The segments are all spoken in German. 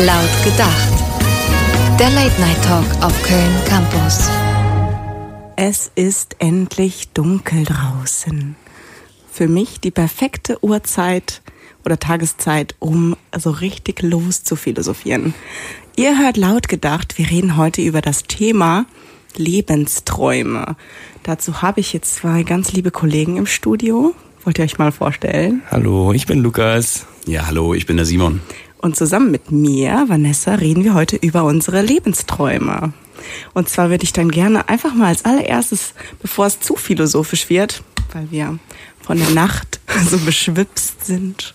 Laut gedacht. Der Late Night Talk auf Köln Campus. Es ist endlich dunkel draußen. Für mich die perfekte Uhrzeit oder Tageszeit, um so richtig los zu philosophieren. Ihr hört laut gedacht, wir reden heute über das Thema Lebensträume. Dazu habe ich jetzt zwei ganz liebe Kollegen im Studio. Wollt ihr euch mal vorstellen? Hallo, ich bin Lukas. Ja, hallo, ich bin der Simon. Und zusammen mit mir, Vanessa, reden wir heute über unsere Lebensträume. Und zwar würde ich dann gerne einfach mal als allererstes, bevor es zu philosophisch wird, weil wir von der Nacht so beschwipst sind,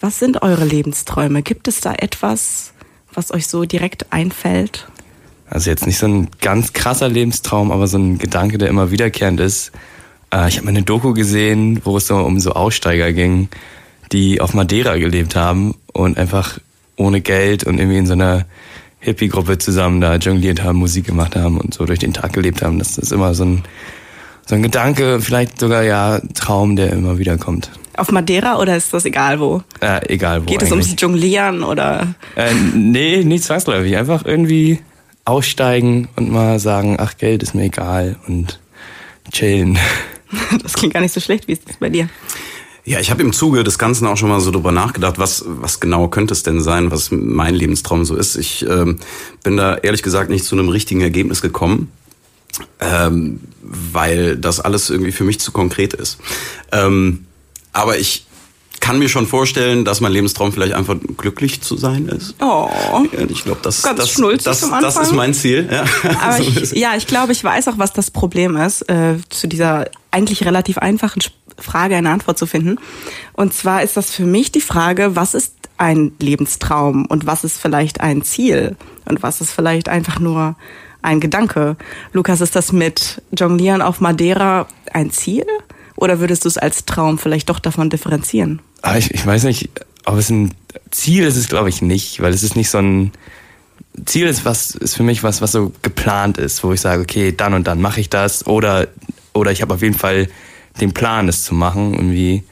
was sind eure Lebensträume? Gibt es da etwas, was euch so direkt einfällt? Also jetzt nicht so ein ganz krasser Lebenstraum, aber so ein Gedanke, der immer wiederkehrend ist. Äh, ich habe mal eine Doku gesehen, wo es um so Aussteiger ging, die auf Madeira gelebt haben und einfach ohne Geld und irgendwie in so einer Hippie-Gruppe zusammen da jongliert haben, Musik gemacht haben und so durch den Tag gelebt haben. Das ist immer so ein, so ein Gedanke, vielleicht sogar ja Traum, der immer wieder kommt. Auf Madeira oder ist das egal wo? Äh, egal wo. Geht es ums Jonglieren oder? Äh, nee, nicht zwangsläufig. Einfach irgendwie aussteigen und mal sagen, ach, Geld ist mir egal und chillen. Das klingt gar nicht so schlecht. Wie ist das bei dir? Ja, ich habe im Zuge des Ganzen auch schon mal so drüber nachgedacht, was, was genau könnte es denn sein, was mein Lebenstraum so ist. Ich ähm, bin da ehrlich gesagt nicht zu einem richtigen Ergebnis gekommen, ähm, weil das alles irgendwie für mich zu konkret ist. Ähm, aber ich kann mir schon vorstellen, dass mein Lebenstraum vielleicht einfach glücklich zu sein ist. Oh. Ich glaube, das, Ganz das, das, das ist mein Ziel. Ja. Aber ich, ja, ich glaube, ich weiß auch, was das Problem ist, äh, zu dieser eigentlich relativ einfachen Sp- Frage eine Antwort zu finden. Und zwar ist das für mich die Frage, was ist ein Lebenstraum und was ist vielleicht ein Ziel und was ist vielleicht einfach nur ein Gedanke. Lukas, ist das mit Jonglieren auf Madeira ein Ziel? Oder würdest du es als Traum vielleicht doch davon differenzieren? Aber ich, ich weiß nicht, ob es ein Ziel ist, es glaube ich nicht, weil es ist nicht so ein Ziel ist was ist für mich was, was so geplant ist, wo ich sage, okay, dann und dann mache ich das oder oder ich habe auf jeden Fall den Plan, es zu machen. Irgendwie,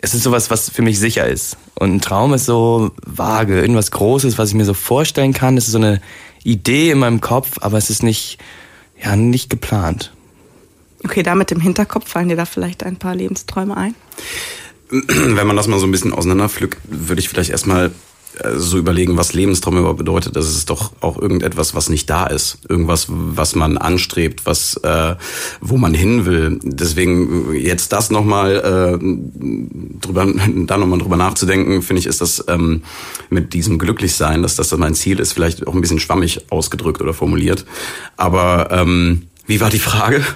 es ist sowas, was für mich sicher ist. Und ein Traum ist so vage, irgendwas Großes, was ich mir so vorstellen kann. Es ist so eine Idee in meinem Kopf, aber es ist nicht, ja, nicht geplant. Okay, da mit dem Hinterkopf fallen dir da vielleicht ein paar Lebensträume ein? wenn man das mal so ein bisschen auseinanderpflückt, würde ich vielleicht erstmal so überlegen, was Lebenstraum überhaupt bedeutet. Das ist doch auch irgendetwas, was nicht da ist. Irgendwas, was man anstrebt, was, äh, wo man hin will. Deswegen jetzt das nochmal, äh, drüber, da nochmal drüber nachzudenken, finde ich, ist das ähm, mit diesem Glücklichsein, dass das mein Ziel ist, vielleicht auch ein bisschen schwammig ausgedrückt oder formuliert. Aber ähm, wie war die Frage?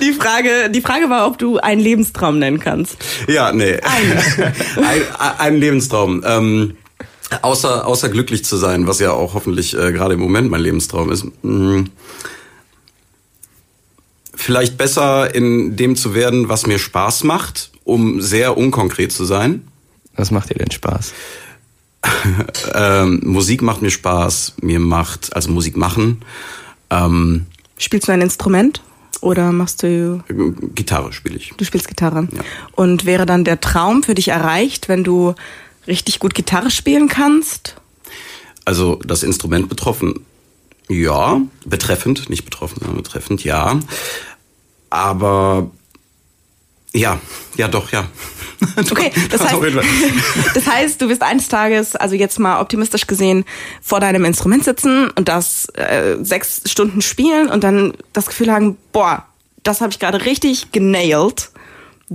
Die Frage, die Frage war, ob du einen Lebenstraum nennen kannst. Ja, nee. ein, ein Lebenstraum. Ähm, außer, außer glücklich zu sein, was ja auch hoffentlich äh, gerade im Moment mein Lebenstraum ist. Mh, vielleicht besser in dem zu werden, was mir Spaß macht, um sehr unkonkret zu sein. Was macht dir denn Spaß? Ähm, Musik macht mir Spaß, mir macht, also Musik machen, ähm, Spielst du ein Instrument oder machst du, Gitarre spiele ich. du spielst Gitarre? Ja. Und wäre dann der Traum für dich erreicht, wenn du richtig gut Gitarre spielen kannst? Also das Instrument betroffen, ja, betreffend, nicht betroffen, sondern betreffend, ja. Aber ja, ja doch, ja. Okay, das heißt, das heißt, du wirst eines Tages, also jetzt mal optimistisch gesehen, vor deinem Instrument sitzen und das äh, sechs Stunden spielen und dann das Gefühl haben, boah, das habe ich gerade richtig genailed.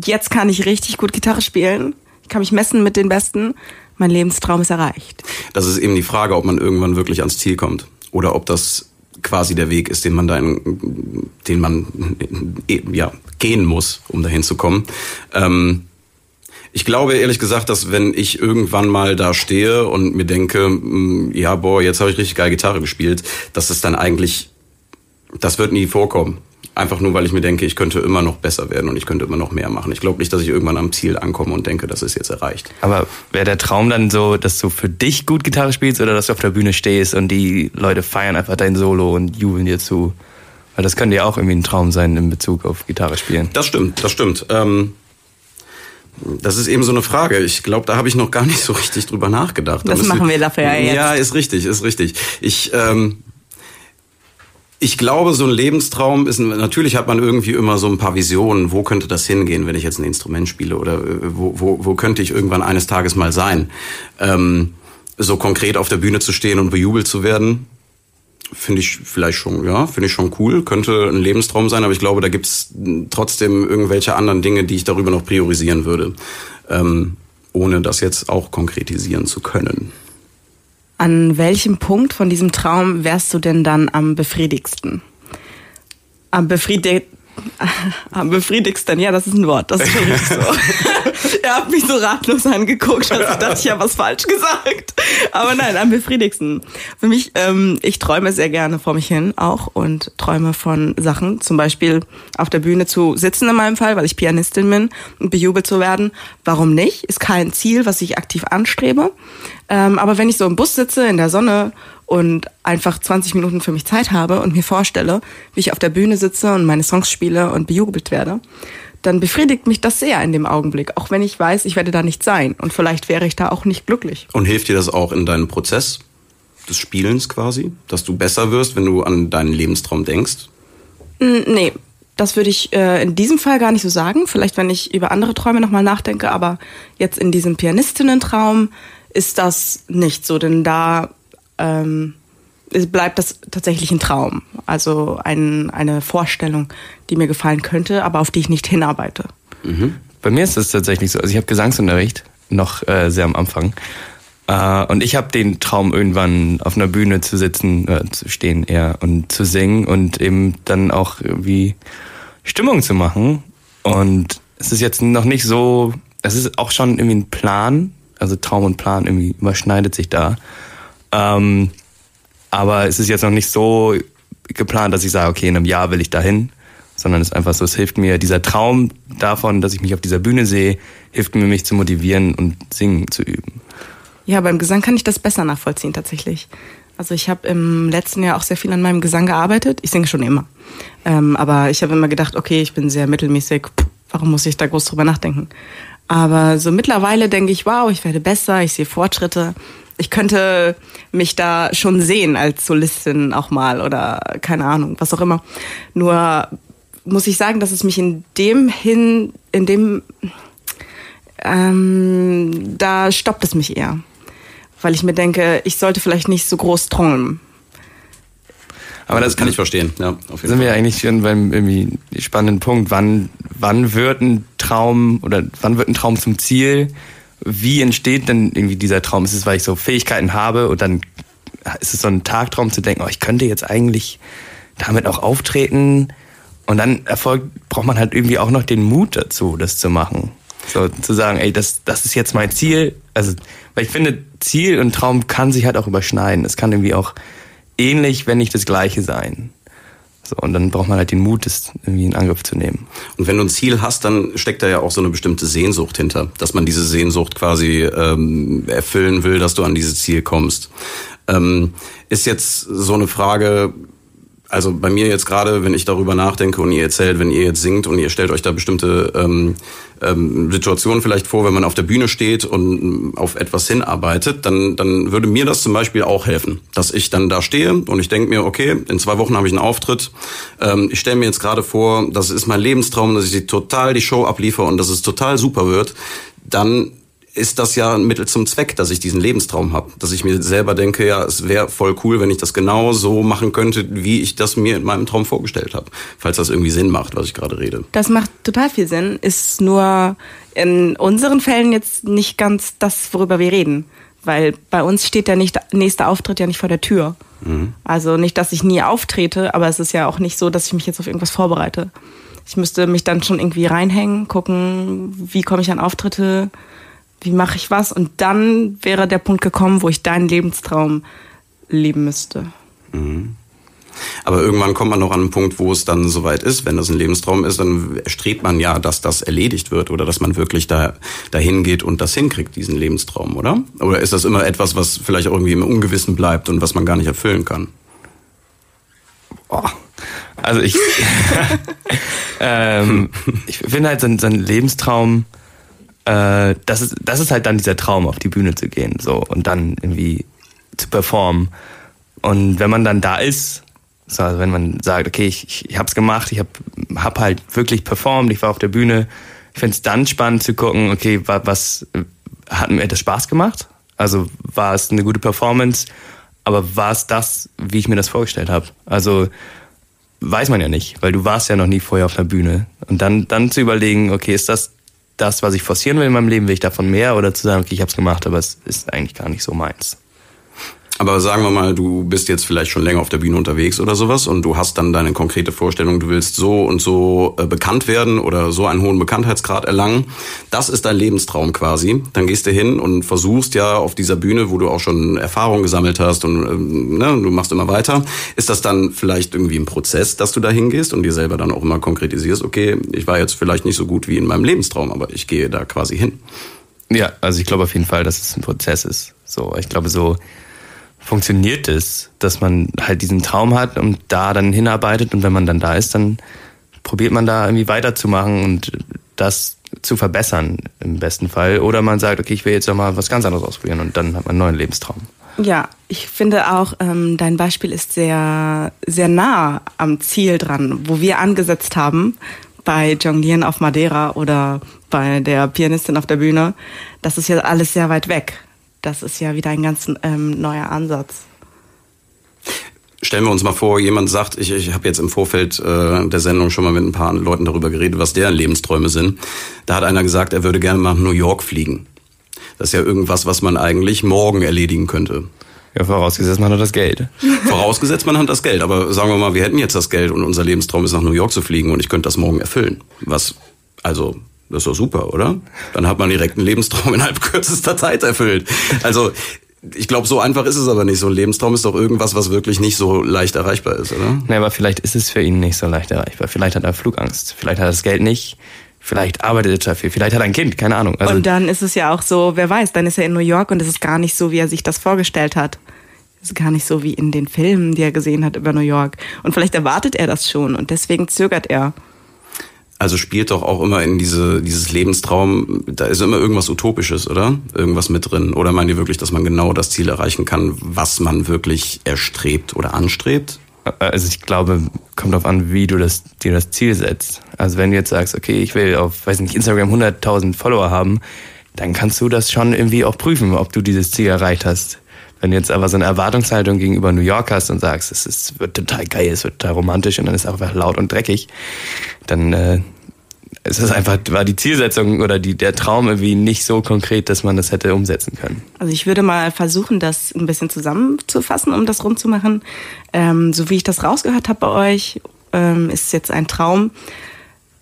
Jetzt kann ich richtig gut Gitarre spielen. Ich kann mich messen mit den Besten. Mein Lebenstraum ist erreicht. Das ist eben die Frage, ob man irgendwann wirklich ans Ziel kommt oder ob das quasi der Weg ist, den man da, in, den man ja gehen muss, um dahin zu kommen. Ähm, ich glaube ehrlich gesagt, dass wenn ich irgendwann mal da stehe und mir denke, mh, ja, boah, jetzt habe ich richtig geil Gitarre gespielt, dass es dann eigentlich, das wird nie vorkommen. Einfach nur, weil ich mir denke, ich könnte immer noch besser werden und ich könnte immer noch mehr machen. Ich glaube nicht, dass ich irgendwann am Ziel ankomme und denke, das ist jetzt erreicht. Aber wäre der Traum dann so, dass du für dich gut Gitarre spielst oder dass du auf der Bühne stehst und die Leute feiern einfach dein Solo und jubeln dir zu? Weil das könnte ja auch irgendwie ein Traum sein in Bezug auf Gitarre spielen. Das stimmt, das stimmt. Ähm, Das ist eben so eine Frage. Ich glaube, da habe ich noch gar nicht so richtig drüber nachgedacht. Da das machen wir dafür ja jetzt. Ja, ist richtig, ist richtig. Ich, ähm, ich glaube, so ein Lebenstraum ist, natürlich hat man irgendwie immer so ein paar Visionen, wo könnte das hingehen, wenn ich jetzt ein Instrument spiele oder äh, wo, wo, wo könnte ich irgendwann eines Tages mal sein. Ähm, so konkret auf der Bühne zu stehen und bejubelt zu werden, finde ich vielleicht schon, ja, finde ich schon cool, könnte ein Lebenstraum sein, aber ich glaube, da gibt's trotzdem irgendwelche anderen Dinge, die ich darüber noch priorisieren würde, ähm, ohne das jetzt auch konkretisieren zu können. An welchem Punkt von diesem Traum wärst du denn dann am befriedigsten? Am befriedigsten am befriedigsten, ja, das ist ein Wort, das ist so. er hat mich so ratlos angeguckt, als ich dachte, ich habe was falsch gesagt. Aber nein, am befriedigsten. Für mich, ähm, ich träume sehr gerne vor mich hin auch und träume von Sachen, zum Beispiel auf der Bühne zu sitzen in meinem Fall, weil ich Pianistin bin und bejubelt zu werden. Warum nicht? Ist kein Ziel, was ich aktiv anstrebe. Ähm, aber wenn ich so im Bus sitze, in der Sonne und einfach 20 Minuten für mich Zeit habe und mir vorstelle, wie ich auf der Bühne sitze und meine Songs spiele und bejubelt werde, dann befriedigt mich das sehr in dem Augenblick, auch wenn ich weiß, ich werde da nicht sein und vielleicht wäre ich da auch nicht glücklich. Und hilft dir das auch in deinem Prozess des Spielens quasi, dass du besser wirst, wenn du an deinen Lebenstraum denkst? Nee, das würde ich äh, in diesem Fall gar nicht so sagen. Vielleicht, wenn ich über andere Träume nochmal nachdenke, aber jetzt in diesem Pianistinnen-Traum ist das nicht so, denn da ähm, bleibt das tatsächlich ein Traum. Also ein, eine Vorstellung, die mir gefallen könnte, aber auf die ich nicht hinarbeite. Mhm. Bei mir ist das tatsächlich so. Also ich habe Gesangsunterricht noch äh, sehr am Anfang. Äh, und ich habe den Traum, irgendwann auf einer Bühne zu sitzen, äh, zu stehen eher und zu singen und eben dann auch irgendwie Stimmung zu machen. Und es ist jetzt noch nicht so, es ist auch schon irgendwie ein Plan, also Traum und Plan irgendwie überschneidet sich da. Ähm, aber es ist jetzt noch nicht so geplant, dass ich sage, okay, in einem Jahr will ich dahin, sondern es ist einfach so, es hilft mir, dieser Traum davon, dass ich mich auf dieser Bühne sehe, hilft mir, mich zu motivieren und singen zu üben. Ja, beim Gesang kann ich das besser nachvollziehen tatsächlich. Also ich habe im letzten Jahr auch sehr viel an meinem Gesang gearbeitet. Ich singe schon immer. Ähm, aber ich habe immer gedacht, okay, ich bin sehr mittelmäßig. Warum muss ich da groß drüber nachdenken? Aber so mittlerweile denke ich, wow, ich werde besser, ich sehe Fortschritte. Ich könnte mich da schon sehen als Solistin auch mal oder keine Ahnung, was auch immer. Nur muss ich sagen, dass es mich in dem hin, in dem, ähm, da stoppt es mich eher. Weil ich mir denke, ich sollte vielleicht nicht so groß träumen. Aber das kann ich verstehen, ja. Auf jeden sind Fall. wir eigentlich schon beim irgendwie spannenden Punkt. Wann, wann wird ein Traum oder wann wird ein Traum zum Ziel? Wie entsteht denn irgendwie dieser Traum? Ist es, weil ich so Fähigkeiten habe und dann ist es so ein Tagtraum zu denken, oh, ich könnte jetzt eigentlich damit auch auftreten? Und dann erfolgt, braucht man halt irgendwie auch noch den Mut dazu, das zu machen. So zu sagen, ey, das, das ist jetzt mein Ziel. Also, weil ich finde, Ziel und Traum kann sich halt auch überschneiden. Es kann irgendwie auch ähnlich, wenn nicht das Gleiche sein. So, und dann braucht man halt den Mut, das irgendwie in Angriff zu nehmen. Und wenn du ein Ziel hast, dann steckt da ja auch so eine bestimmte Sehnsucht hinter, dass man diese Sehnsucht quasi ähm, erfüllen will, dass du an dieses Ziel kommst. Ähm, ist jetzt so eine Frage, also bei mir jetzt gerade, wenn ich darüber nachdenke und ihr erzählt, wenn ihr jetzt singt und ihr stellt euch da bestimmte ähm, ähm, Situationen vielleicht vor, wenn man auf der Bühne steht und ähm, auf etwas hinarbeitet, dann, dann würde mir das zum Beispiel auch helfen, dass ich dann da stehe und ich denke mir, okay, in zwei Wochen habe ich einen Auftritt. Ähm, ich stelle mir jetzt gerade vor, das ist mein Lebenstraum, dass ich total die Show abliefere und dass es total super wird. Dann ist das ja ein Mittel zum Zweck, dass ich diesen Lebenstraum habe. Dass ich mir selber denke, ja, es wäre voll cool, wenn ich das genau so machen könnte, wie ich das mir in meinem Traum vorgestellt habe. Falls das irgendwie Sinn macht, was ich gerade rede. Das macht total viel Sinn, ist nur in unseren Fällen jetzt nicht ganz das, worüber wir reden. Weil bei uns steht der nächste Auftritt ja nicht vor der Tür. Mhm. Also nicht, dass ich nie auftrete, aber es ist ja auch nicht so, dass ich mich jetzt auf irgendwas vorbereite. Ich müsste mich dann schon irgendwie reinhängen, gucken, wie komme ich an Auftritte, wie mache ich was? Und dann wäre der Punkt gekommen, wo ich deinen Lebenstraum leben müsste. Mhm. Aber irgendwann kommt man noch an einen Punkt, wo es dann soweit ist. Wenn das ein Lebenstraum ist, dann strebt man ja, dass das erledigt wird oder dass man wirklich da dahin geht und das hinkriegt, diesen Lebenstraum, oder? Oder ist das immer etwas, was vielleicht auch irgendwie im Ungewissen bleibt und was man gar nicht erfüllen kann? Oh. Also ich, ähm, ich finde halt so, so ein Lebenstraum äh, das, ist, das ist halt dann dieser Traum, auf die Bühne zu gehen so und dann irgendwie zu performen. Und wenn man dann da ist, so, also wenn man sagt, okay, ich, ich, ich habe es gemacht, ich habe hab halt wirklich performt, ich war auf der Bühne, ich finde es dann spannend zu gucken, okay, was, was hat mir das Spaß gemacht? Also war es eine gute Performance, aber war es das, wie ich mir das vorgestellt habe? Also weiß man ja nicht, weil du warst ja noch nie vorher auf einer Bühne. Und dann, dann zu überlegen, okay, ist das das, was ich forcieren will in meinem Leben, will ich davon mehr oder zu sagen, okay, ich habe es gemacht, aber es ist eigentlich gar nicht so meins. Aber sagen wir mal, du bist jetzt vielleicht schon länger auf der Bühne unterwegs oder sowas und du hast dann deine konkrete Vorstellung, du willst so und so äh, bekannt werden oder so einen hohen Bekanntheitsgrad erlangen. Das ist dein Lebenstraum quasi. Dann gehst du hin und versuchst ja auf dieser Bühne, wo du auch schon Erfahrung gesammelt hast und ähm, ne, du machst immer weiter. Ist das dann vielleicht irgendwie ein Prozess, dass du da hingehst und dir selber dann auch immer konkretisierst, okay, ich war jetzt vielleicht nicht so gut wie in meinem Lebenstraum, aber ich gehe da quasi hin. Ja, also ich glaube auf jeden Fall, dass es ein Prozess ist. So, ich glaube so, funktioniert es, dass man halt diesen Traum hat und da dann hinarbeitet und wenn man dann da ist, dann probiert man da irgendwie weiterzumachen und das zu verbessern im besten Fall. Oder man sagt, okay, ich will jetzt noch mal was ganz anderes ausprobieren und dann hat man einen neuen Lebenstraum. Ja, ich finde auch, ähm, dein Beispiel ist sehr, sehr nah am Ziel dran, wo wir angesetzt haben bei Jonglieren auf Madeira oder bei der Pianistin auf der Bühne. Das ist ja alles sehr weit weg das ist ja wieder ein ganz ähm, neuer Ansatz. Stellen wir uns mal vor, jemand sagt, ich, ich habe jetzt im Vorfeld äh, der Sendung schon mal mit ein paar Leuten darüber geredet, was deren Lebensträume sind. Da hat einer gesagt, er würde gerne mal nach New York fliegen. Das ist ja irgendwas, was man eigentlich morgen erledigen könnte. Ja, vorausgesetzt man hat das Geld. Vorausgesetzt man hat das Geld. Aber sagen wir mal, wir hätten jetzt das Geld und unser Lebenstraum ist nach New York zu fliegen und ich könnte das morgen erfüllen. Was, also das ist doch super, oder? Dann hat man direkt einen Lebenstraum innerhalb kürzester Zeit erfüllt. Also ich glaube, so einfach ist es aber nicht. So ein Lebenstraum ist doch irgendwas, was wirklich nicht so leicht erreichbar ist, oder? Nee, aber vielleicht ist es für ihn nicht so leicht erreichbar. Vielleicht hat er Flugangst. Vielleicht hat er das Geld nicht. Vielleicht arbeitet er viel. Vielleicht hat er ein Kind. Keine Ahnung. Also und dann ist es ja auch so, wer weiß, dann ist er in New York und es ist gar nicht so, wie er sich das vorgestellt hat. Es ist gar nicht so wie in den Filmen, die er gesehen hat über New York. Und vielleicht erwartet er das schon und deswegen zögert er. Also spielt doch auch immer in diese, dieses Lebenstraum, da ist immer irgendwas Utopisches, oder? Irgendwas mit drin. Oder meint ihr wirklich, dass man genau das Ziel erreichen kann, was man wirklich erstrebt oder anstrebt? Also ich glaube, kommt darauf an, wie du das, dir das Ziel setzt. Also wenn du jetzt sagst, okay, ich will auf, weiß nicht, Instagram 100.000 Follower haben, dann kannst du das schon irgendwie auch prüfen, ob du dieses Ziel erreicht hast. Wenn du jetzt aber so eine Erwartungshaltung gegenüber New York hast und sagst, es ist, wird total geil, es wird total romantisch und dann ist es einfach laut und dreckig, dann äh, ist es einfach, war die Zielsetzung oder die, der Traum irgendwie nicht so konkret, dass man das hätte umsetzen können. Also ich würde mal versuchen, das ein bisschen zusammenzufassen, um das rumzumachen. Ähm, so wie ich das rausgehört habe bei euch, ähm, ist jetzt ein Traum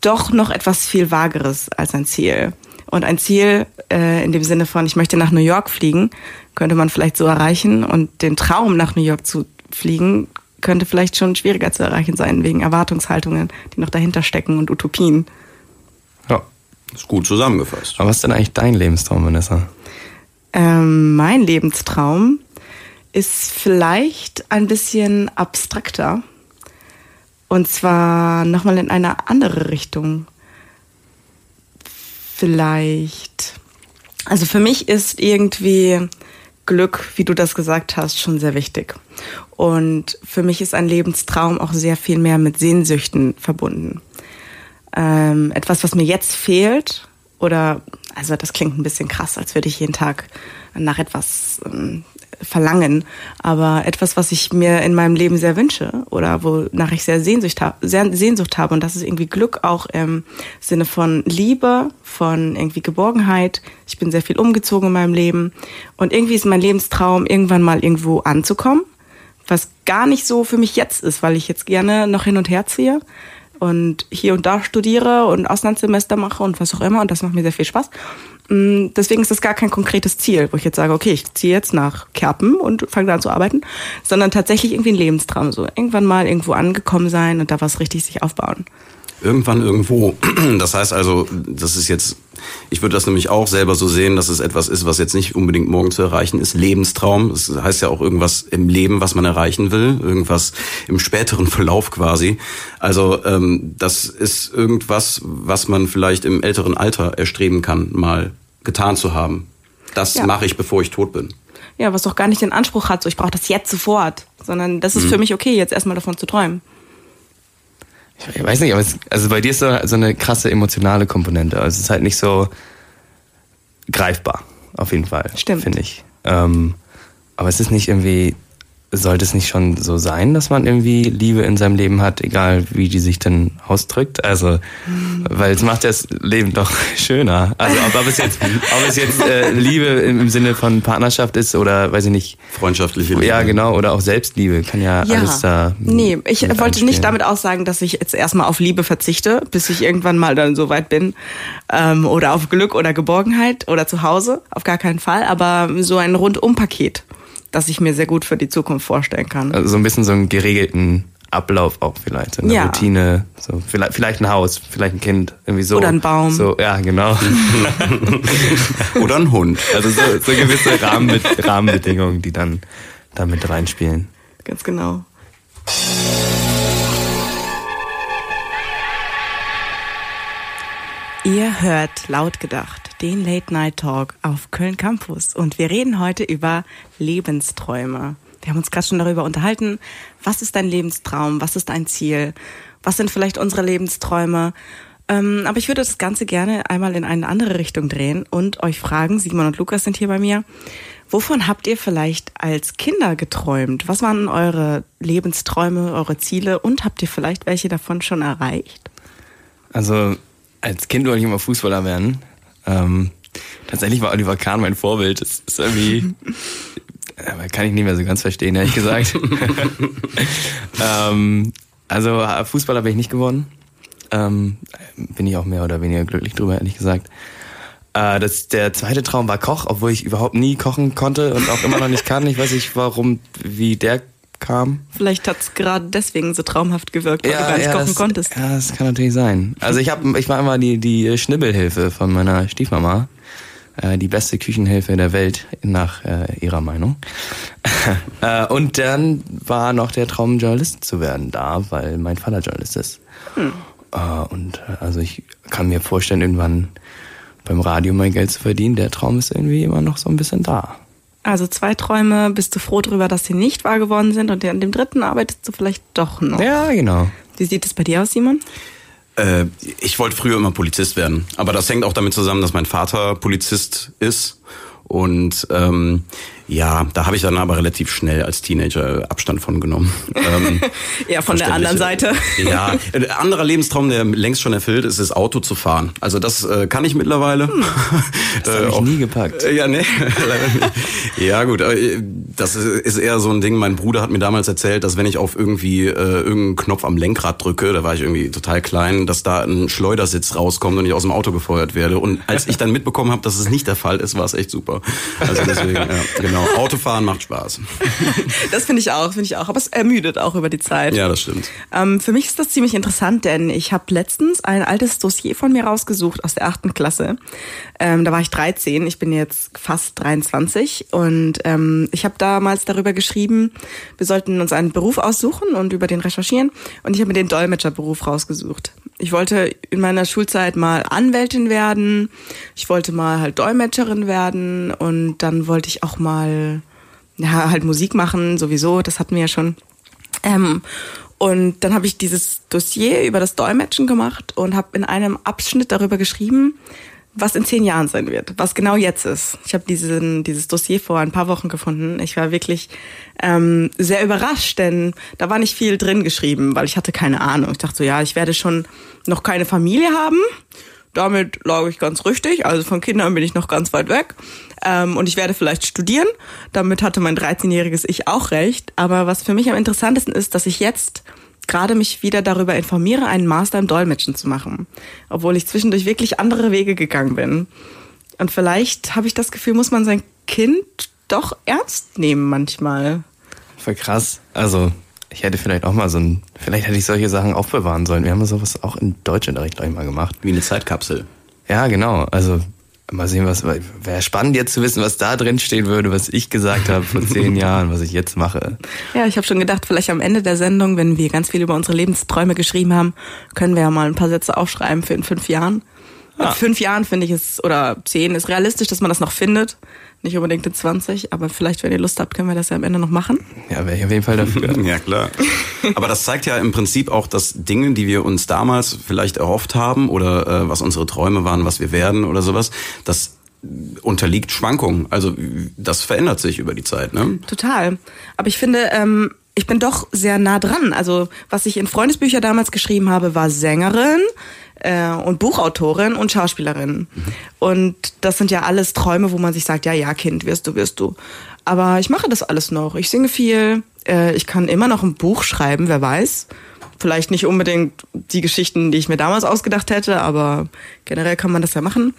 doch noch etwas viel Vageres als ein Ziel. Und ein Ziel äh, in dem Sinne von, ich möchte nach New York fliegen, könnte man vielleicht so erreichen. Und den Traum nach New York zu fliegen, könnte vielleicht schon schwieriger zu erreichen sein, wegen Erwartungshaltungen, die noch dahinter stecken und Utopien. Ja, ist gut zusammengefasst. Aber was ist denn eigentlich dein Lebenstraum, Vanessa? Ähm, mein Lebenstraum ist vielleicht ein bisschen abstrakter. Und zwar nochmal in eine andere Richtung vielleicht. Also für mich ist irgendwie Glück, wie du das gesagt hast, schon sehr wichtig. Und für mich ist ein Lebenstraum auch sehr viel mehr mit Sehnsüchten verbunden. Ähm, etwas, was mir jetzt fehlt, oder, also das klingt ein bisschen krass, als würde ich jeden Tag nach etwas ähm, verlangen, aber etwas, was ich mir in meinem Leben sehr wünsche oder wonach ich sehr Sehnsucht, hab, sehr Sehnsucht habe und das ist irgendwie Glück auch im Sinne von Liebe, von irgendwie Geborgenheit. Ich bin sehr viel umgezogen in meinem Leben. Und irgendwie ist mein Lebenstraum, irgendwann mal irgendwo anzukommen, was gar nicht so für mich jetzt ist, weil ich jetzt gerne noch hin und her ziehe und hier und da studiere und Auslandssemester mache und was auch immer und das macht mir sehr viel Spaß. Mm, deswegen ist das gar kein konkretes Ziel, wo ich jetzt sage, okay, ich ziehe jetzt nach Kerpen und fange da an zu arbeiten, sondern tatsächlich irgendwie ein Lebenstraum, so irgendwann mal irgendwo angekommen sein und da was richtig sich aufbauen. Irgendwann irgendwo. Das heißt also, das ist jetzt, ich würde das nämlich auch selber so sehen, dass es etwas ist, was jetzt nicht unbedingt morgen zu erreichen ist. Lebenstraum. Das heißt ja auch irgendwas im Leben, was man erreichen will. Irgendwas im späteren Verlauf quasi. Also ähm, das ist irgendwas, was man vielleicht im älteren Alter erstreben kann, mal getan zu haben. Das Ja. mache ich, bevor ich tot bin. Ja, was auch gar nicht den Anspruch hat, so ich brauche das jetzt sofort, sondern das ist Mhm. für mich okay, jetzt erstmal davon zu träumen. Ich weiß nicht, aber es, also bei dir ist so, so eine krasse emotionale Komponente. Also es ist halt nicht so greifbar, auf jeden Fall. Stimmt. Finde ich. Ähm, aber es ist nicht irgendwie, sollte es nicht schon so sein, dass man irgendwie Liebe in seinem Leben hat, egal wie die sich dann ausdrückt? Also, weil es macht das Leben doch schöner. Also ob, ob es jetzt, ob es jetzt äh, Liebe im, im Sinne von Partnerschaft ist oder weiß ich nicht. Freundschaftliche Liebe. Ja, genau, oder auch Selbstliebe kann ja, alles da. Nee, ich mit wollte einspielen. nicht damit aussagen, dass ich jetzt erstmal auf Liebe verzichte, bis ich irgendwann mal dann so weit bin. Ähm, oder auf Glück oder Geborgenheit oder zu Hause. Auf gar keinen Fall. Aber so ein Rundumpaket, das ich mir sehr gut für die Zukunft vorstellen kann. Also so ein bisschen so einen geregelten Ablauf auch vielleicht, so eine Ja. Routine, so vielleicht, vielleicht ein Haus, vielleicht ein Kind, irgendwie so. Oder ein Baum. So, ja, genau. Oder ein Hund. Also so, so gewisse Rahmenbe Rahmenbedingungen, die dann da mit reinspielen. Ganz genau. Ihr hört laut gedacht den Late Night Talk auf Köln Campus und wir reden heute über Lebensträume. Wir haben uns gerade schon darüber unterhalten, was ist dein Lebenstraum, was ist dein Ziel, was sind vielleicht unsere Lebensträume. Ähm, aber ich würde das Ganze gerne einmal in eine andere Richtung drehen und euch fragen, Simon und Lukas sind hier bei mir, wovon habt ihr vielleicht als Kinder geträumt? Was waren eure Lebensträume, eure Ziele und habt ihr vielleicht welche davon schon erreicht? Also als Kind wollte ich immer Fußballer werden. Ähm, tatsächlich war Oliver Kahn mein Vorbild. Das ist irgendwie, aber kann ich nicht mehr so ganz verstehen, ehrlich gesagt. ähm, also Fußballer bin ich nicht geworden. Ähm, bin ich auch mehr oder weniger glücklich drüber, ehrlich gesagt. Äh, das, der zweite Traum war Koch, obwohl ich überhaupt nie kochen konnte und auch immer noch nicht kann. Ich weiß nicht, warum, wie der kam. Vielleicht hat es gerade deswegen so traumhaft gewirkt, weil du gar nicht kochen das, konntest. Ja, das kann natürlich sein. Also ich hab, ich war immer die, die Schnibbelhilfe von meiner Stiefmama. Äh, die beste Küchenhilfe der Welt, nach äh, ihrer Meinung. äh, und dann war noch der Traum, Journalist zu werden da, weil mein Vater Journalist ist. Äh, und äh, also ich kann mir vorstellen, irgendwann beim Radio mein Geld zu verdienen. Der Traum ist irgendwie immer noch so ein bisschen da. Also zwei Träume, bist du froh darüber, dass sie nicht wahr geworden sind und an dem dritten arbeitest du vielleicht doch noch. Ja, genau. Wie sieht es bei dir aus, Simon? Äh, ich wollte früher immer Polizist werden. Aber das hängt auch damit zusammen, dass mein Vater Polizist ist. Und ähm, ja, da habe ich dann aber relativ schnell als Teenager Abstand von genommen. ähm, Ja, von der anderen Seite. Ja, ein anderer Lebenstraum, der längst schon erfüllt ist, ist Auto zu fahren. Also das äh, kann ich mittlerweile. Das habe ich auch- nie gepackt. äh, Ja, nee. Ja, gut, äh, das ist eher so ein Ding. Mein Bruder hat mir damals erzählt, dass wenn ich auf irgendwie äh, irgendeinen Knopf am Lenkrad drücke, da war ich irgendwie total klein, dass da ein Schleudersitz rauskommt und ich aus dem Auto gefeuert werde. Und als ich dann mitbekommen habe, dass es nicht der Fall ist, war es echt super. Also deswegen, ja, genau. Autofahren macht Spaß. Das finde ich auch, finde ich auch. Aber es ermüdet auch über die Zeit. Ja, das stimmt. Ähm, für mich ist das ziemlich interessant, denn ich habe letztens ein altes Dossier von mir rausgesucht aus der achten Klasse. Ähm, da war ich 13, ich bin jetzt fast 23 und ähm, ich habe damals darüber geschrieben, wir sollten uns einen Beruf aussuchen und über den recherchieren und ich habe mir den Dolmetscherberuf rausgesucht. Ich wollte in meiner Schulzeit mal Anwältin werden, ich wollte mal halt Dolmetscherin werden. Und dann wollte ich auch mal ja, halt Musik machen, sowieso, das hatten wir ja schon. Ähm, und dann habe ich dieses Dossier über das Dolmetschen gemacht und habe in einem Abschnitt darüber geschrieben, was in zehn Jahren sein wird, was genau jetzt ist. Ich habe diesen dieses Dossier vor ein paar Wochen gefunden. Ich war wirklich ähm, sehr überrascht, denn da war nicht viel drin geschrieben, weil ich hatte keine Ahnung. Ich dachte so, ja, ich werde schon noch keine Familie haben. Damit lag ich ganz richtig. Also von Kindern bin ich noch ganz weit weg. Ähm, und ich werde vielleicht studieren. Damit hatte mein 13-jähriges Ich auch recht. Aber was für mich am interessantesten ist, dass ich jetzt gerade mich wieder darüber informiere, einen Master im Dolmetschen zu machen. Obwohl ich zwischendurch wirklich andere Wege gegangen bin. Und vielleicht habe ich das Gefühl, muss man sein Kind doch ernst nehmen manchmal. Voll krass. Also, ich hätte vielleicht auch mal so ein, vielleicht hätte ich solche Sachen aufbewahren sollen. Wir haben sowas auch in Deutschunterricht, glaube ich, mal gemacht. Wie eine Zeitkapsel. Ja, genau. Also mal sehen, was wäre spannend jetzt zu wissen, was da drin stehen würde, was ich gesagt habe vor zehn Jahren, was ich jetzt mache. Ja, ich habe schon gedacht, vielleicht am Ende der Sendung, wenn wir ganz viel über unsere Lebensträume geschrieben haben, können wir ja mal ein paar Sätze aufschreiben für in fünf Jahren. Mit fünf Jahren finde ich es, oder zehn, ist realistisch, dass man das noch findet. Nicht unbedingt in 20, aber vielleicht, wenn ihr Lust habt, können wir das ja am Ende noch machen. Ja, wäre ich auf jeden Fall dafür. ja, klar. Aber das zeigt ja im Prinzip auch, dass Dinge, die wir uns damals vielleicht erhofft haben oder äh, was unsere Träume waren, was wir werden oder sowas, das unterliegt Schwankungen. Also das verändert sich über die Zeit, ne? Total. Aber ich finde, ähm, ich bin doch sehr nah dran. Also was ich in Freundesbücher damals geschrieben habe, war Sängerin äh, und Buchautorin und Schauspielerin. Mhm. Und das sind ja alles Träume, wo man sich sagt, ja, ja, Kind, wirst du, wirst du. Aber ich mache das alles noch. Ich singe viel. Äh, ich kann immer noch ein Buch schreiben, wer weiß. Vielleicht nicht unbedingt die Geschichten, die ich mir damals ausgedacht hätte, aber generell kann man das ja machen.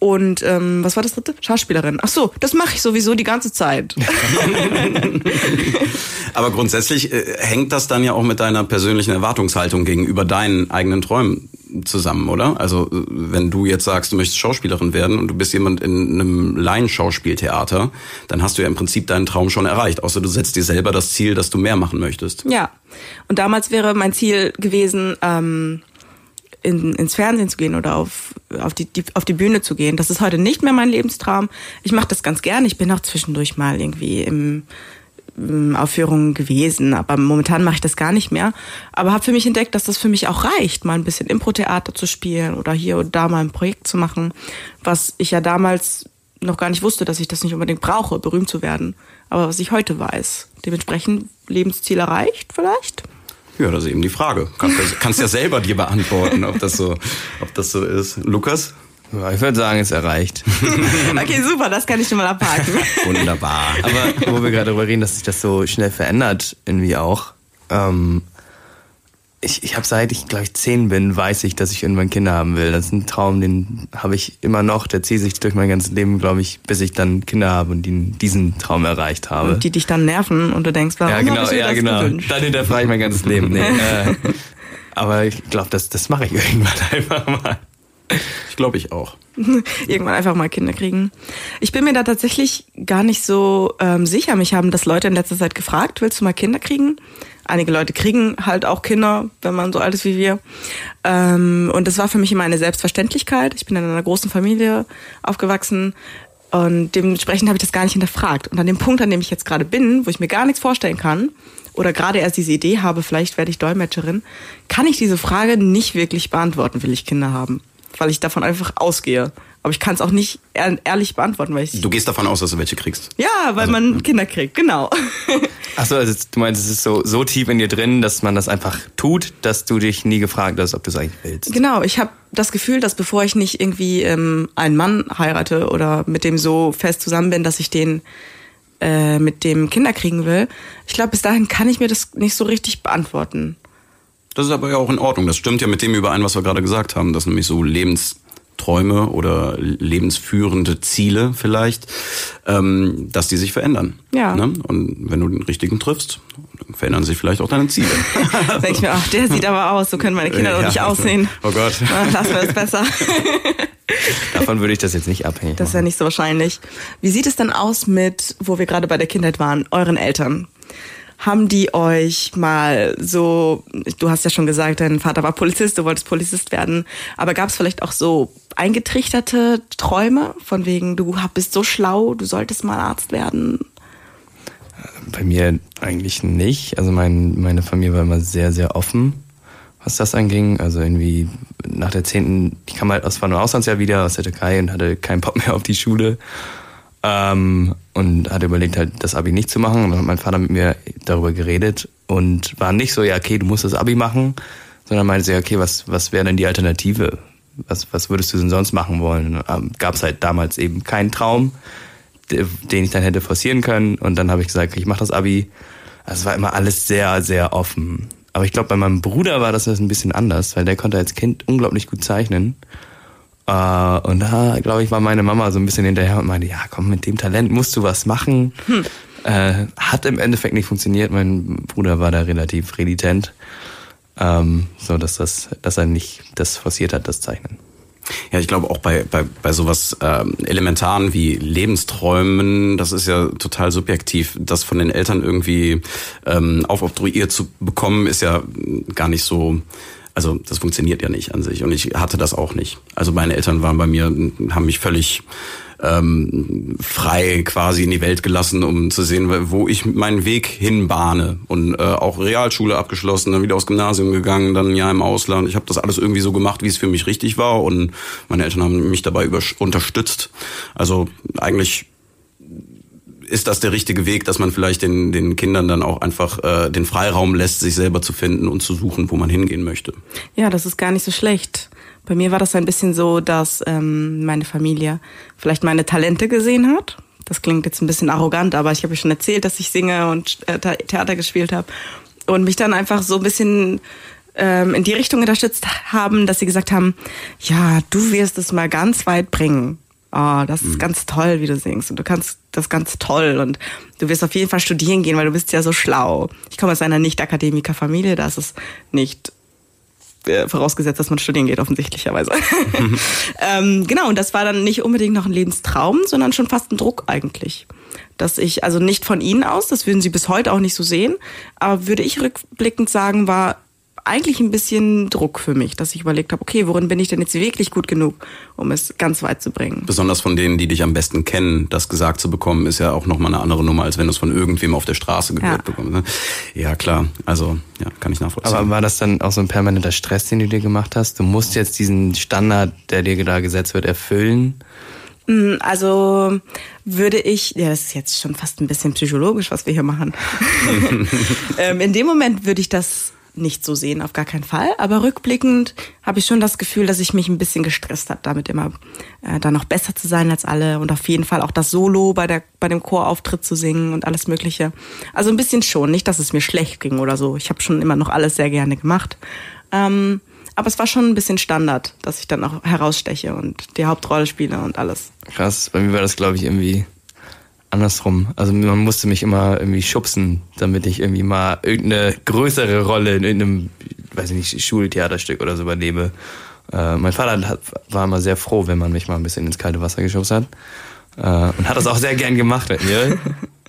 Und ähm, was war das dritte? Schauspielerin. Ach so, das mache ich sowieso die ganze Zeit. Aber grundsätzlich äh, hängt das dann ja auch mit deiner persönlichen Erwartungshaltung gegenüber deinen eigenen Träumen zusammen, oder? Also wenn du jetzt sagst, du möchtest Schauspielerin werden und du bist jemand in einem Laienschauspieltheater, dann hast du ja im Prinzip deinen Traum schon erreicht. Außer du setzt dir selber das Ziel, dass du mehr machen möchtest. Ja. Und damals wäre mein Ziel gewesen, ähm, in, ins Fernsehen zu gehen oder auf, auf, die, die, auf die Bühne zu gehen. Das ist heute nicht mehr mein Lebenstraum. Ich mache das ganz gern. Ich bin auch zwischendurch mal irgendwie im Aufführungen gewesen, aber momentan mache ich das gar nicht mehr. Aber habe für mich entdeckt, dass das für mich auch reicht, mal ein bisschen Impro-Theater zu spielen oder hier und da mal ein Projekt zu machen, was ich ja damals noch gar nicht wusste, dass ich das nicht unbedingt brauche, berühmt zu werden, aber was ich heute weiß. Dementsprechend Lebensziel erreicht vielleicht. Ja, das ist eben die Frage. Kannst, kannst ja selber dir beantworten, ob das so, ob das so ist. Lukas? Ich würde sagen, es erreicht. okay, super, das kann ich schon mal abhaken. Wunderbar. Aber wo wir gerade darüber reden, dass sich das so schnell verändert, irgendwie auch. Ähm, ich, ich habe seit ich, glaube ich, zehn bin, weiß ich, dass ich irgendwann Kinder haben will. Das ist ein Traum, den habe ich immer noch. Der zieht sich durch mein ganzes Leben, glaube ich, bis ich dann Kinder habe und die, diesen Traum erreicht habe. Und die dich dann nerven und du denkst, warum ja, genau, ich ja, das genau. gewünscht? Dann hinterfrage ich mein ganzes Leben. Nee, äh, aber ich glaube, das, das mache ich irgendwann einfach mal. Ich glaube, ich auch. Irgendwann einfach mal Kinder kriegen. Ich bin mir da tatsächlich gar nicht so ähm, sicher. Mich haben das Leute in letzter Zeit gefragt, willst du mal Kinder kriegen? Einige Leute kriegen halt auch Kinder, wenn man so alt ist wie wir. Ähm, und das war für mich immer eine Selbstverständlichkeit. Ich bin in einer großen Familie aufgewachsen. Und dementsprechend habe ich das gar nicht hinterfragt. Und an dem Punkt, an dem ich jetzt gerade bin, wo ich mir gar nichts vorstellen kann, oder gerade erst diese Idee habe, vielleicht werde ich Dolmetscherin, kann ich diese Frage nicht wirklich beantworten, will ich Kinder haben. Weil ich davon einfach ausgehe. Aber ich kann es auch nicht ehr- ehrlich beantworten, weil ich. Du gehst davon aus, dass du welche kriegst. Ja, weil man Kinder kriegt, genau. Achso, also du meinst, es ist so, so tief in dir drin, dass man das einfach tut, dass du dich nie gefragt hast, ob du es eigentlich willst. Genau, ich habe das Gefühl, dass bevor ich nicht irgendwie ähm, einen Mann heirate oder mit dem so fest zusammen bin, dass ich den äh, mit dem Kinder kriegen will, ich glaube, bis dahin kann ich mir das nicht so richtig beantworten. Das ist aber ja auch in Ordnung. Das stimmt ja mit dem überein, was wir gerade gesagt haben, dass nämlich so Lebensträume oder lebensführende Ziele vielleicht, ähm, dass die sich verändern. Ja. Ne? Und wenn du den richtigen triffst, dann verändern sich vielleicht auch deine Ziele. Da denke ich mir, ach, der sieht aber aus, so können meine Kinder doch Ja. nicht aussehen. Oh Gott. Lassen wir das besser. Davon würde ich das jetzt nicht abhängig Das ist ja nicht so wahrscheinlich. Wie sieht es dann aus mit, wo wir gerade bei der Kindheit waren, euren Eltern? Haben die euch mal so, du hast ja schon gesagt, dein Vater war Polizist, du wolltest Polizist werden, aber gab es vielleicht auch so eingetrichterte Träume, von wegen, du bist so schlau, du solltest mal Arzt werden? Bei mir eigentlich nicht. Also mein, meine Familie war immer sehr, sehr offen, was das anging. Also irgendwie nach der zehnten, ich kam halt aus von einem Auslandsjahr wieder aus der Türkei und hatte keinen Bock mehr auf die Schule. Ähm, und hatte überlegt, halt das Abi nicht zu machen. Und dann hat mein Vater mit mir darüber geredet und war nicht so, ja, okay, du musst das Abi machen, sondern meinte so, ja, okay, was, was wäre denn die Alternative? Was, was würdest du denn sonst machen wollen? Gab es halt damals eben keinen Traum, de- den ich dann hätte forcieren können. Und dann habe ich gesagt, ich mache das Abi. Also es war immer alles sehr, sehr offen. Aber ich glaube, bei meinem Bruder war das ein bisschen anders, weil der konnte als Kind unglaublich gut zeichnen. Äh, und da, glaube ich, war meine Mama so ein bisschen hinterher und meinte, ja, komm, mit dem Talent musst du was machen. Äh, hat im Endeffekt nicht funktioniert. Mein Bruder war da relativ renitent, ähm, so dass das, dass er nicht das forciert hat, das Zeichnen. Ja, ich glaube auch bei, bei, bei sowas ähm, Elementaren wie Lebensträumen, das ist ja total subjektiv. Das von den Eltern irgendwie ähm, aufobtruiert zu bekommen, ist ja gar nicht so also das funktioniert ja nicht an sich und ich hatte das auch nicht. Also meine Eltern waren bei mir, haben mich völlig ähm, frei quasi in die Welt gelassen, um zu sehen, wo ich meinen Weg hinbahne. Und äh, auch Realschule abgeschlossen, dann wieder aufs Gymnasium gegangen, dann Jahr im Ausland. Ich habe das alles irgendwie so gemacht, wie es für mich richtig war. Und meine Eltern haben mich dabei unterstützt. Also eigentlich ist das der richtige Weg, dass man vielleicht den, den Kindern dann auch einfach äh, den Freiraum lässt, sich selber zu finden und zu suchen, wo man hingehen möchte. Ja, das ist gar nicht so schlecht. Bei mir war das ein bisschen so, dass ähm, meine Familie vielleicht meine Talente gesehen hat. Das klingt jetzt ein bisschen arrogant, aber ich habe schon erzählt, dass ich singe und äh, Theater gespielt habe und mich dann einfach so ein bisschen ähm, in die Richtung unterstützt haben, dass sie gesagt haben, ja, du wirst es mal ganz weit bringen. Oh, das ist mhm. ganz toll, wie du singst und du kannst das ganz toll und du wirst auf jeden Fall studieren gehen, weil du bist ja so schlau. Ich komme aus einer Nicht-Akademiker-Familie, da ist es nicht äh, vorausgesetzt, dass man studieren geht, offensichtlicherweise. ähm, genau, und das war dann nicht unbedingt noch ein Lebenstraum, sondern schon fast ein Druck eigentlich. Dass ich, also nicht von Ihnen aus, das würden Sie bis heute auch nicht so sehen, aber würde ich rückblickend sagen, war eigentlich ein bisschen Druck für mich, dass ich überlegt habe, okay, worin bin ich denn jetzt wirklich gut genug, um es ganz weit zu bringen. Besonders von denen, die dich am besten kennen, das gesagt zu bekommen, ist ja auch nochmal eine andere Nummer, als wenn du es von irgendwem auf der Straße gehört ja. bekommst. Ne? Ja, klar. Also, ja, kann ich nachvollziehen. Aber war das dann auch so ein permanenter Stress, den du dir gemacht hast? Du musst jetzt diesen Standard, der dir da gesetzt wird, erfüllen? Mm, also würde ich, ja, das ist jetzt schon fast ein bisschen psychologisch, was wir hier machen. ähm, in dem Moment würde ich das nicht so sehen, auf gar keinen Fall. Aber rückblickend habe ich schon das Gefühl, dass ich mich ein bisschen gestresst habe, damit immer äh, da noch besser zu sein als alle und auf jeden Fall auch das Solo bei der bei dem Chorauftritt zu singen und alles Mögliche. Also ein bisschen schon, nicht, dass es mir schlecht ging oder so. Ich habe schon immer noch alles sehr gerne gemacht. Ähm, aber es war schon ein bisschen Standard, dass ich dann auch heraussteche und die Hauptrolle spiele und alles. Krass, bei mir war das glaube ich irgendwie andersrum. Also man musste mich immer irgendwie schubsen, damit ich irgendwie mal irgendeine größere Rolle in irgendeinem, weiß ich nicht, Schultheaterstück oder so übernehme. Äh, mein Vater hat, war immer sehr froh, wenn man mich mal ein bisschen ins kalte Wasser geschubst hat. Äh, und hat das auch sehr gern gemacht mit mir.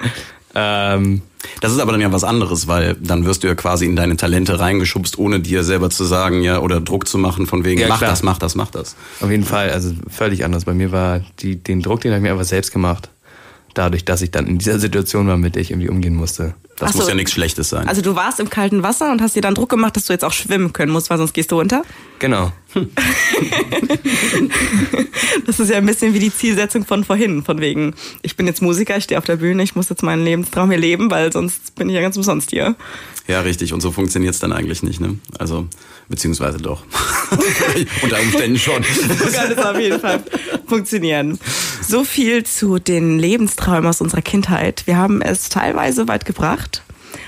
ähm, das ist aber dann ja was anderes, weil dann wirst du ja quasi in deine Talente reingeschubst, ohne dir selber zu sagen, ja, oder Druck zu machen von wegen, ja, mach klar. das, mach das, mach das. Auf jeden Fall, also völlig anders. Bei mir war die, den Druck, den habe ich mir einfach selbst gemacht dadurch, dass ich dann in dieser Situation war, mit der ich irgendwie umgehen musste. Das so, muss ja nichts Schlechtes sein. Also du warst im kalten Wasser und hast dir dann Druck gemacht, dass du jetzt auch schwimmen können musst, weil sonst gehst du unter? Genau. das ist ja ein bisschen wie die Zielsetzung von vorhin, von wegen, ich bin jetzt Musiker, ich stehe auf der Bühne, ich muss jetzt meinen Lebenstraum hier leben, weil sonst bin ich ja ganz umsonst hier. Ja, richtig. Und so funktioniert es dann eigentlich nicht, ne? Also, beziehungsweise doch. Unter Umständen schon. so kann es auf jeden Fall funktionieren. So viel zu den Lebensträumen aus unserer Kindheit. Wir haben es teilweise weit gebracht,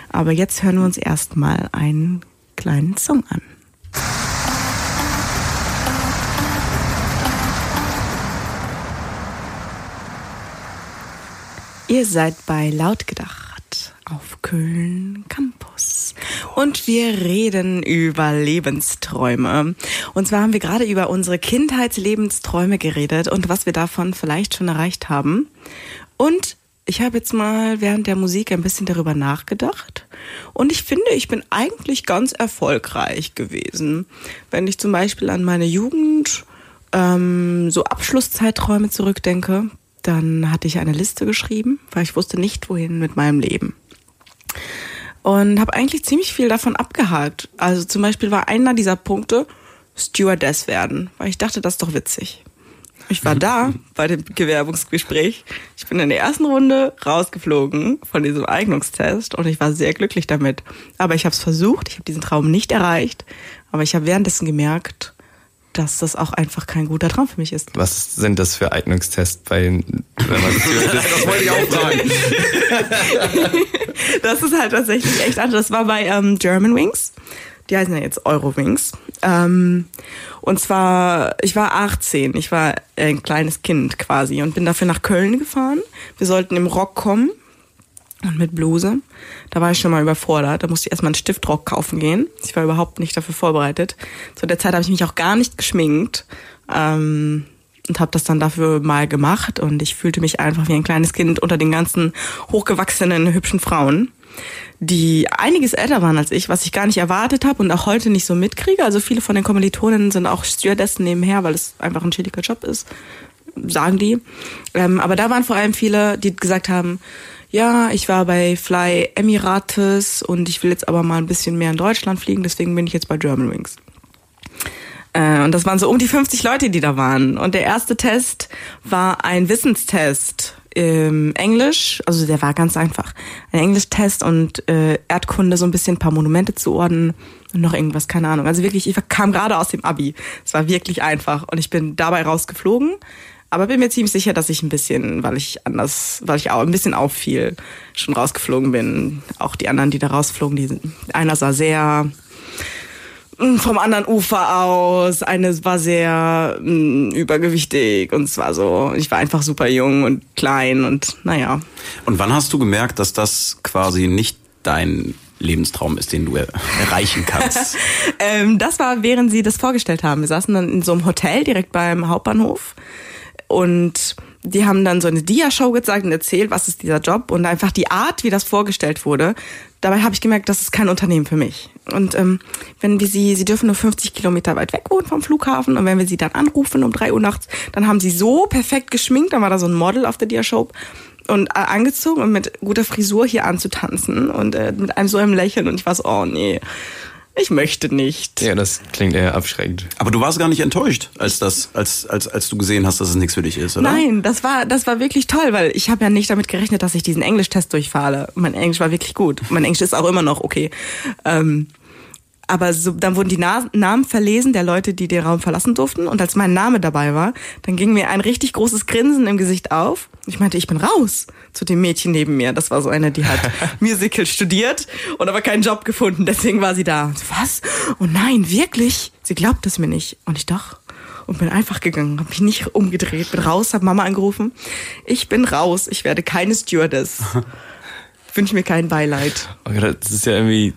aber jetzt hören wir uns erstmal einen kleinen Song an. Ihr seid bei Lautgedacht auf Köln Campus. Und wir reden über Lebensträume. Und zwar haben wir gerade über unsere Kindheitslebensträume geredet und was wir davon vielleicht schon erreicht haben. Und ich habe jetzt mal während der Musik ein bisschen darüber nachgedacht. Und ich finde, ich bin eigentlich ganz erfolgreich gewesen. Wenn ich zum Beispiel an meine Jugend ähm, so Abschlusszeiträume zurückdenke, dann hatte ich eine Liste geschrieben, weil ich wusste nicht, wohin mit meinem Leben. Und habe eigentlich ziemlich viel davon abgehakt. Also zum Beispiel war einer dieser Punkte Stewardess werden, weil ich dachte, das ist doch witzig. Ich war da bei dem Gewerbungsgespräch. Ich bin in der ersten Runde rausgeflogen von diesem Eignungstest und ich war sehr glücklich damit. Aber ich habe es versucht, ich habe diesen Traum nicht erreicht, aber ich habe währenddessen gemerkt, dass das auch einfach kein guter Traum für mich ist. Was sind das für Eignungstests bei, wenn man das wollte ich auch fragen. das ist halt tatsächlich echt anders. Das war bei ähm, German Wings. Die heißen ja jetzt Eurowings. Ähm, und zwar, ich war 18, ich war ein kleines Kind quasi und bin dafür nach Köln gefahren. Wir sollten im Rock kommen und mit Bluse. Da war ich schon mal überfordert. Da musste ich erstmal einen Stiftrock kaufen gehen. Ich war überhaupt nicht dafür vorbereitet. Zu der Zeit habe ich mich auch gar nicht geschminkt. Ähm, und habe das dann dafür mal gemacht und ich fühlte mich einfach wie ein kleines Kind unter den ganzen hochgewachsenen hübschen Frauen, die einiges älter waren als ich, was ich gar nicht erwartet habe und auch heute nicht so mitkriege. Also viele von den Kommilitonen sind auch Stewardessen nebenher, weil es einfach ein chilliger Job ist, sagen die. Ähm, aber da waren vor allem viele, die gesagt haben, ja, ich war bei Fly Emirates und ich will jetzt aber mal ein bisschen mehr in Deutschland fliegen, deswegen bin ich jetzt bei Germanwings. Äh, und das waren so um die 50 Leute, die da waren. Und der erste Test war ein Wissenstest im Englisch, also der war ganz einfach. Ein Englischtest und äh, Erdkunde, so ein bisschen ein paar Monumente zu ordnen und noch irgendwas, keine Ahnung. Also wirklich, ich kam gerade aus dem Abi. Es war wirklich einfach und ich bin dabei rausgeflogen. Aber bin mir ziemlich sicher, dass ich ein bisschen, weil ich anders, weil ich auch ein bisschen auffiel, schon rausgeflogen bin. Auch die anderen, die da rausflogen, die, einer sah sehr mm, vom anderen Ufer aus. Eine war sehr mh, mm, übergewichtig und es war so, ich war einfach super jung und klein und naja. Und wann hast du gemerkt, dass das quasi nicht dein Lebenstraum ist, den du erreichen kannst? ähm, das war, während sie das vorgestellt haben. Wir saßen dann in so einem Hotel direkt beim Hauptbahnhof und die haben dann so eine Dia-Show gezeigt und erzählt, was ist dieser Job und einfach die Art, wie das vorgestellt wurde. Dabei habe ich gemerkt, das ist kein Unternehmen für mich. Und ähm, wenn wir sie, sie dürfen nur 50 Kilometer weit weg wohnen vom Flughafen und wenn wir sie dann anrufen um drei Uhr nachts, dann haben sie so perfekt geschminkt, dann war da so ein Model auf der Dia-Show und äh, angezogen und mit guter Frisur hier anzutanzen und äh, mit einem so einem Lächeln und ich war so, oh nee ich möchte nicht. Ja, das klingt eher abschreckend. Aber du warst gar nicht enttäuscht, als das, als, als, als du gesehen hast, dass es nichts für dich ist, oder? Nein, das war, das war wirklich toll, weil ich habe ja nicht damit gerechnet, dass ich diesen Englischtest durchfahre. Mein Englisch war wirklich gut. Mein Englisch ist auch immer noch okay. Ähm, aber so, dann wurden die Na Namen verlesen der Leute, die den Raum verlassen durften. Und als mein Name dabei war, dann ging mir ein richtig großes Grinsen im Gesicht auf. Ich meinte, ich bin raus zu dem Mädchen neben mir. Das war so eine, die hat Musical studiert und aber keinen Job gefunden. Deswegen war sie da. Was? Oh nein, wirklich? Sie glaubt es mir nicht. Und ich doch. Und bin einfach gegangen, habe mich nicht umgedreht, bin raus, habe Mama angerufen. Ich bin raus, ich werde keine Stewardess. Wünsche mir kein Beileid. Das ist ja irgendwie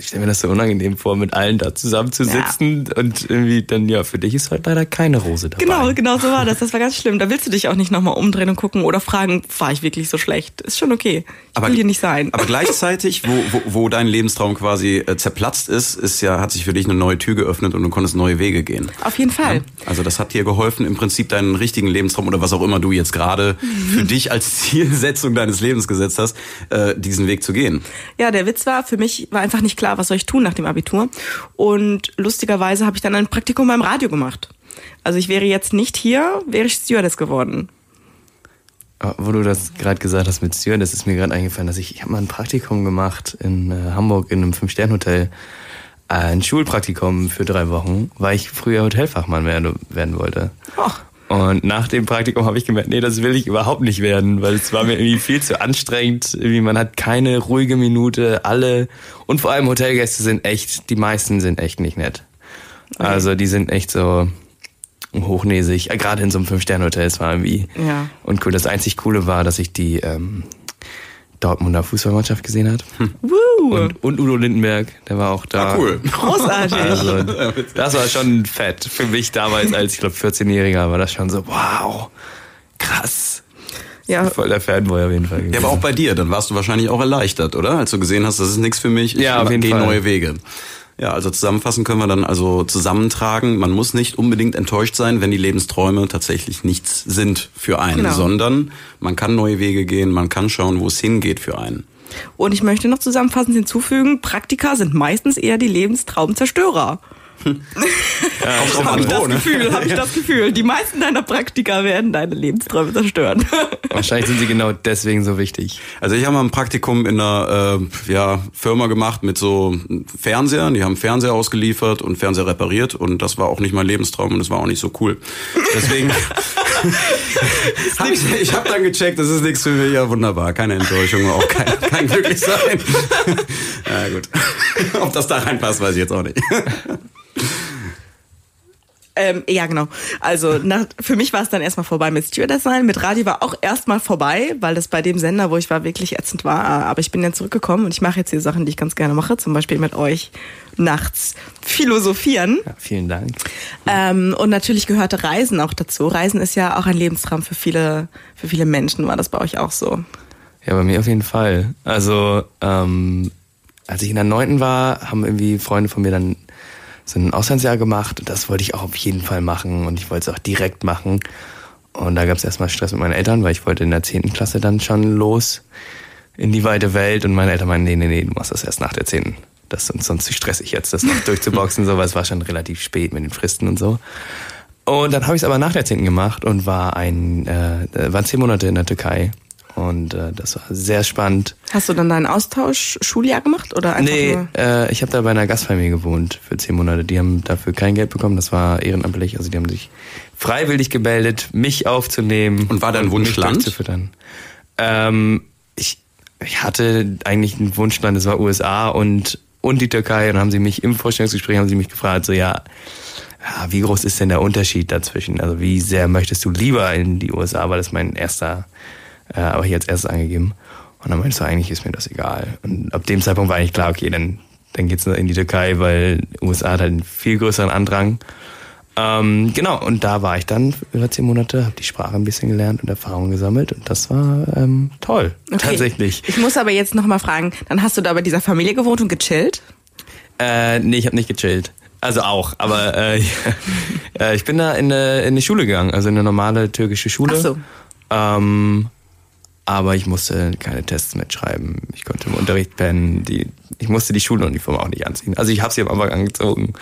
ich stelle mir das so unangenehm vor, mit allen da zusammenzusitzen ja. und irgendwie dann, ja, für dich ist halt leider keine Rose dabei. Genau, genau so war das. Das war ganz schlimm. Da willst du dich auch nicht nochmal umdrehen und gucken oder fragen, war ich wirklich so schlecht? Ist schon okay. Ich aber, will hier nicht sein. Aber gleichzeitig, wo, wo, wo dein Lebenstraum quasi äh, zerplatzt ist, ist ja, hat sich für dich eine neue Tür geöffnet und du konntest neue Wege gehen. Auf jeden Fall. Ja? Also das hat dir geholfen, im Prinzip deinen richtigen Lebenstraum oder was auch immer du jetzt gerade für dich als Zielsetzung deines Lebens gesetzt hast, äh, diesen Weg zu gehen. Ja, der Witz war, für mich war einfach nicht klar, klar, was soll ich tun nach dem Abitur? Und lustigerweise habe ich dann ein Praktikum beim Radio gemacht. Also ich wäre jetzt nicht hier, wäre ich Stewardess geworden. Wo du das gerade gesagt hast mit Stewardess, ist mir gerade eingefallen, dass ich, ich habe mal ein Praktikum gemacht in äh, Hamburg in einem Fünf-Sterne-Hotel. Ein Schulpraktikum für drei Wochen, weil ich früher Hotelfachmann werden, werden wollte. Ach. Und nach dem Praktikum habe ich gemerkt, nee, das will ich überhaupt nicht werden, weil es war mir irgendwie viel zu anstrengend. Irgendwie man hat keine ruhige Minute, alle und vor allem Hotelgäste sind echt, die meisten sind echt nicht nett. Okay. Also die sind echt so hochnäsig, äh, gerade in so einem Fünf-Sterne-Hotel, es war irgendwie ja. und cool. Das einzig Coole war, dass ich die ähm, Dortmunder Fußballmannschaft gesehen hat. Hm. Und, und, Udo Lindenberg, der war auch da. Ah, cool. Großartig. Also, das war schon fett. Für mich damals als, ich glaube, 14-Jähriger war das schon so, wow, krass. Ja. Voll der Fanboy auf jeden Fall. Gewesen. Ja, aber auch bei dir, dann warst du wahrscheinlich auch erleichtert, oder? Als du gesehen hast, das ist nichts für mich, ich ja, gehe neue Wege. Ja, also zusammenfassen können wir dann also zusammentragen. Man muss nicht unbedingt enttäuscht sein, wenn die Lebensträume tatsächlich nichts sind für einen, genau. sondern man kann neue Wege gehen, man kann schauen, wo es hingeht für einen. Und ich möchte noch zusammenfassend hinzufügen, Praktika sind meistens eher die Lebenstraumzerstörer. Ja, habe ich das? Gefühl, habe ich das Gefühl. Die meisten deiner Praktika werden deine Lebensträume zerstören. Wahrscheinlich sind sie genau deswegen so wichtig. Also ich habe mal ein Praktikum in einer äh, ja, Firma gemacht mit so Fernsehern. Die haben Fernseher ausgeliefert und Fernseher repariert und das war auch nicht mein Lebenstraum und das war auch nicht so cool. Deswegen hab ich, ich habe dann gecheckt, das ist nichts für mich. Ja, wunderbar. Keine Enttäuschung, auch kein, kein Glücklichsein. ja gut. Ob das da reinpasst, weiß ich jetzt auch nicht. Ähm, ja, genau. Also nach, für mich war es dann erstmal vorbei mit Stewardess sein. Mit Radio war auch erstmal vorbei, weil das bei dem Sender, wo ich war, wirklich ätzend war. Aber ich bin dann zurückgekommen und ich mache jetzt hier Sachen, die ich ganz gerne mache. Zum Beispiel mit euch nachts philosophieren. Ja, vielen Dank. Ähm, und natürlich gehörte Reisen auch dazu. Reisen ist ja auch ein Lebenstraum für viele, für viele Menschen. War das bei euch auch so? Ja, bei mir auf jeden Fall. Also, ähm, als ich in der neunten war, haben irgendwie Freunde von mir dann so ein Auslandsjahr gemacht. Und das wollte ich auch auf jeden Fall machen und ich wollte es auch direkt machen. Und da gab es erstmal Stress mit meinen Eltern, weil ich wollte in der zehnten Klasse dann schon los in die weite Welt. Und meine Eltern meinen, nee, nee, nee, du machst das erst nach der zehnten. Das ist sonst zu stressig jetzt, das noch durchzuboxen, so, weil es war schon relativ spät mit den Fristen und so. Und dann habe ich es aber nach der zehnten gemacht und war ein, äh, waren zehn Monate in der Türkei und äh, das war sehr spannend. Hast du dann dein Austausch-Schuljahr gemacht oder einfach Nee, nur? äh, ich habe da bei einer Gastfamilie gewohnt für zehn Monate. Die haben dafür kein Geld bekommen, das war ehrenamtlich. Also die haben sich freiwillig gemeldet, mich aufzunehmen. Und war dein Wunschland? durchzufüttern. Ähm, ich, ich hatte eigentlich einen Wunschland, das war USA und, und die Türkei. Und dann haben sie mich im Vorstellungsgespräch haben sie mich gefragt, so ja, ja, wie groß ist denn der Unterschied dazwischen? Also wie sehr möchtest du lieber in die USA, weil das mein erster, äh, aber hier als erstes angegeben. Und dann meinst du, eigentlich ist mir das egal. Und ab dem Zeitpunkt war eigentlich klar, okay, dann, dann geht's in die Türkei, weil USA hat halt einen viel größeren Andrang. Ähm, genau, und da war ich dann über zehn Monate, habe die Sprache ein bisschen gelernt und Erfahrungen gesammelt und das war ähm, toll, tatsächlich. Ich muss aber jetzt nochmal fragen, dann hast du da bei dieser Familie gewohnt und gechillt? Äh, nee, ich habe nicht gechillt. Also auch, aber äh, äh, ich bin da in eine, in eine Schule gegangen, also in eine normale türkische Schule. Ach so. Ähm, aber ich musste keine Tests mitschreiben. Ich konnte im Unterricht pennen. Die, ich musste die Schuluniform auch nicht anziehen. Also ich habe sie am Anfang angezogen.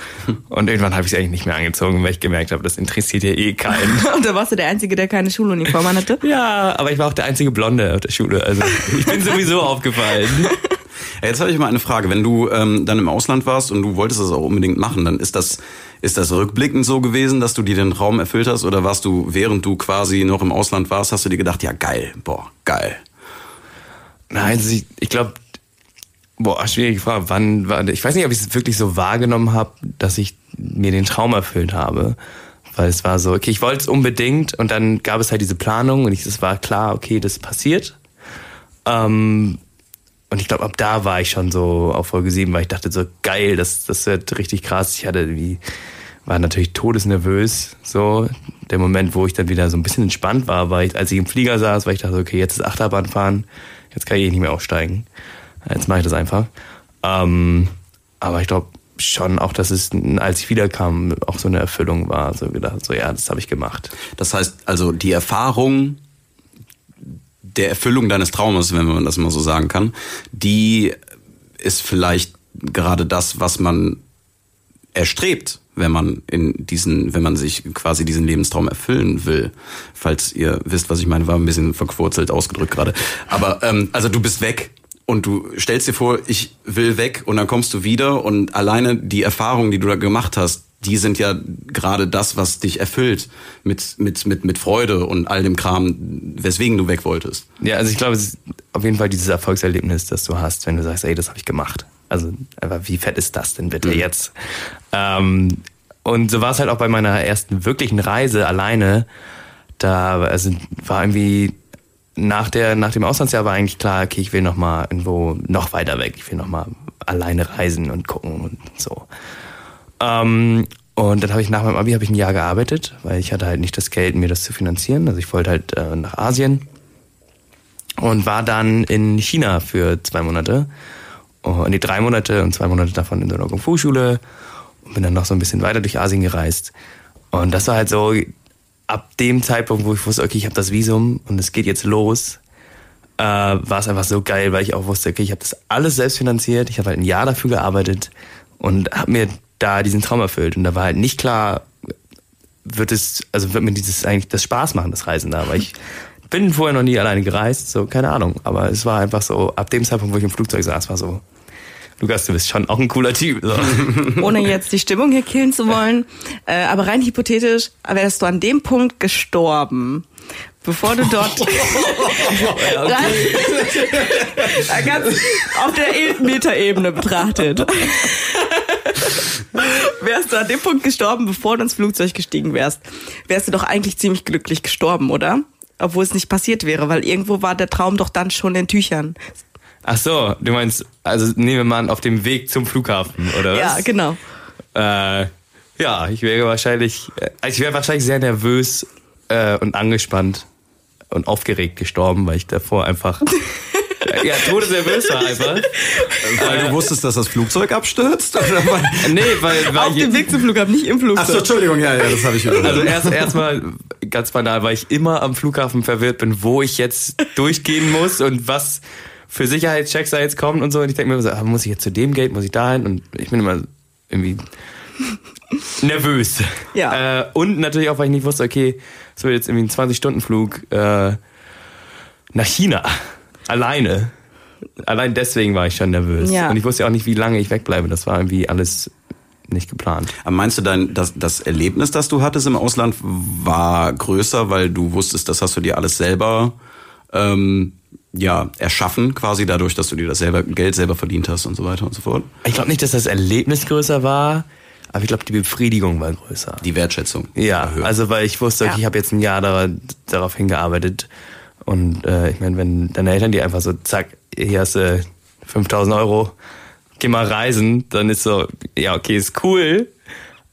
Und irgendwann habe ich sie eigentlich nicht mehr angezogen, weil ich gemerkt habe, das interessiert ja eh keinen. Und da warst du der Einzige, der keine Schuluniform hatte? ja, aber ich war auch der einzige Blonde auf der Schule. Also ich bin sowieso aufgefallen. Jetzt habe ich mal eine Frage. Wenn du ähm, dann im Ausland warst und du wolltest das auch unbedingt machen, dann ist das, ist das rückblickend so gewesen, dass du dir den Traum erfüllt hast? Oder warst du, während du quasi noch im Ausland warst, hast du dir gedacht, ja geil, boah, geil. Nein, also ich, ich glaube, boah, schwierige Frage. Wann, wann, ich weiß nicht, ob ich es wirklich so wahrgenommen habe, dass ich mir den Traum erfüllt habe. Weil es war so, okay, ich wollte es unbedingt und dann gab es halt diese Planung und ich, es war klar, okay, das passiert. Ähm, und ich glaube, ab da war ich schon so auf Folge 7, weil ich dachte so, geil, das, das wird richtig krass. Ich hatte irgendwie, war natürlich todesnervös, so. Der Moment, wo ich dann wieder so ein bisschen entspannt war, war ich, als ich im Flieger saß, weil ich dachte, okay, jetzt ist Achterbahn fahren, jetzt kann ich eh nicht mehr aufsteigen. Jetzt mache ich das einfach. Ähm, aber ich glaube schon auch, dass es, als ich wiederkam, auch so eine Erfüllung war. So gedacht, so ja, das habe ich gemacht. Das heißt, also die Erfahrung der Erfüllung deines Traumes, wenn man das mal so sagen kann, die ist vielleicht gerade das, was man erstrebt, wenn man in diesen, wenn man sich quasi diesen Lebenstraum erfüllen will. Falls ihr wisst, was ich meine, war ein bisschen verquurzelt ausgedrückt gerade. Aber ähm, also du bist weg und du stellst dir vor, ich will weg und dann kommst du wieder und alleine die Erfahrungen, die du da gemacht hast, die sind ja gerade das, was dich erfüllt mit, mit, mit, mit Freude und all dem Kram, weswegen du weg wolltest. Ja, also ich glaube, es ist auf jeden Fall dieses Erfolgserlebnis, das du hast, wenn du sagst, ey, das habe ich gemacht. Also, aber wie fett ist das denn bitte Mhm. jetzt? Ähm, und so war es halt auch bei meiner ersten wirklichen Reise alleine. Da also war irgendwie nach der nach dem Auslandsjahr war eigentlich klar, okay, ich will noch mal irgendwo noch weiter weg. Ich will noch mal alleine reisen und gucken und so. Ähm, und dann habe ich nach meinem Abi habe ich ein Jahr gearbeitet, weil ich hatte halt nicht das Geld, mir das zu finanzieren. Also ich wollte halt äh, nach Asien und war dann in China für zwei Monate. Oh, nee, drei Monate und zwei Monate davon in so einer Kung Fu Schule und bin dann noch so ein bisschen weiter durch Asien gereist. Und das war halt so ab dem Zeitpunkt, wo ich wusste, okay, ich habe das Visum und es geht jetzt los, äh, war es einfach so geil, weil ich auch wusste, okay, ich habe das alles selbst finanziert, ich habe halt ein Jahr dafür gearbeitet und habe mir da diesen Traum erfüllt. Und da war halt nicht klar, wird es, also wird mir dieses eigentlich das Spaß machen, das Reisen da, weil ich bin vorher noch nie alleine gereist, so keine Ahnung. Aber es war einfach so, ab dem Zeitpunkt, wo ich im Flugzeug saß, war so, Lukas, du bist schon auch ein cooler Typ. So. Ohne jetzt die Stimmung hier killen zu wollen. Äh, aber rein hypothetisch, wärst du an dem Punkt gestorben, bevor du dort ganz auf der Metaebene betrachtet. Wärst du an dem Punkt gestorben, bevor du ins Flugzeug gestiegen wärst, wärst du doch eigentlich ziemlich glücklich gestorben, oder? Obwohl es nicht passiert wäre, weil irgendwo war der Traum doch dann schon in Tüchern. Ach so, du meinst, also nehmen wir mal an, auf dem Weg zum Flughafen, oder was? Ja, genau. Äh, ja, ich wäre wahrscheinlich, äh, ich wäre wahrscheinlich sehr nervös äh, und angespannt und aufgeregt gestorben, weil ich davor einfach ja, todesnervös war einfach. Weil du wusstest, dass das Flugzeug abstürzt? Oder weil Nee, weil, weil Auf ich, dem Weg zum Flughafen, nicht im Flugzeug. Achso, Entschuldigung, ja, ja, das habe ich überhört. also erst erstmal ganz banal, weil ich immer am Flughafen verwirrt bin, wo ich jetzt durchgehen muss und was für Sicherheitschecks da jetzt kommen und so. Und ich denke mir immer so, ah, muss ich jetzt zu dem Gate, muss ich dahin? Und ich bin immer irgendwie nervös. Ja. Äh, und natürlich auch, weil ich nicht wusste, okay, es wird jetzt irgendwie ein 20-Stunden-Flug äh, nach China. Alleine. Allein deswegen war ich schon nervös. Ja. Und ich wusste auch nicht, wie lange ich wegbleibe. Das war irgendwie alles nicht geplant. Aber meinst du dein, das, das Erlebnis, das du hattest im Ausland, war größer, weil du wusstest, das hast du dir alles selber ähm, ja, erschaffen, quasi dadurch, dass du dir das selber Geld selber verdient hast und so weiter und so fort? Ich glaube nicht, dass das Erlebnis größer war, aber ich glaube, die Befriedigung war größer. Die Wertschätzung. Ja, erhöht. also weil ich wusste, okay, Ja. ich habe jetzt ein Jahr dara- darauf hingearbeitet. Und äh, ich meine, wenn deine Eltern dir einfach so, zack, hier hast du 5000 Euro, geh mal reisen, dann ist so, ja, okay, ist cool,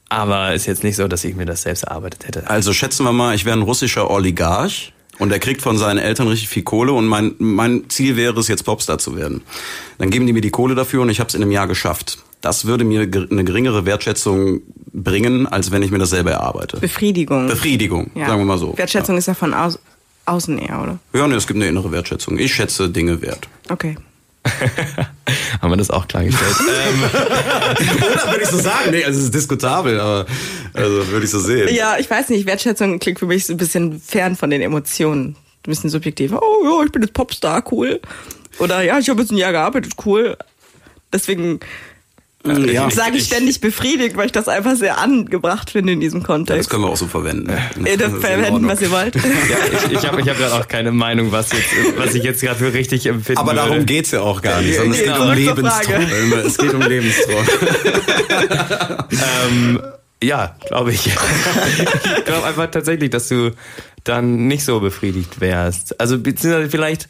aber ist jetzt nicht so, dass ich mir das selbst erarbeitet hätte. Also schätzen wir mal, ich wäre ein russischer Oligarch und er kriegt von seinen Eltern richtig viel Kohle und mein, mein Ziel wäre es, jetzt Popstar zu werden. Dann geben die mir die Kohle dafür und ich habe es in einem Jahr geschafft. Das würde mir eine geringere Wertschätzung bringen, als wenn ich mir das selber erarbeite. Befriedigung. Befriedigung, Ja. sagen wir mal so. Wertschätzung ist ja von au außen eher, oder? Ja, nee, es gibt eine innere Wertschätzung. Ich schätze Dinge wert. Okay. Haben wir das auch klargestellt? ähm, Oder würde ich so sagen? Nee, also es ist diskutabel, aber also würde ich so sehen. Ja, ich weiß nicht, Wertschätzung klingt für mich so ein bisschen fern von den Emotionen. Ein bisschen subjektiv. Oh ja, ich bin jetzt Popstar, cool. Oder ja, ich habe jetzt ein Jahr gearbeitet, cool. Deswegen Ja. sage ich ständig befriedigt, weil ich das einfach sehr angebracht finde in diesem Das Kontext. können wir auch so verwenden. Ihr dürft Das verwenden, was ihr wollt. ja, ich ich habe ich hab gerade auch keine Meinung, was, jetzt, was ich jetzt gerade für richtig empfinden Aber würde. darum geht's ja auch gar nicht, sondern es Nee, geht um zurück zur Lebensträume. Es geht um Lebensträume. Ähm, ja, glaube ich. ich glaube einfach tatsächlich, dass du dann nicht so befriedigt wärst. Also beziehungsweise vielleicht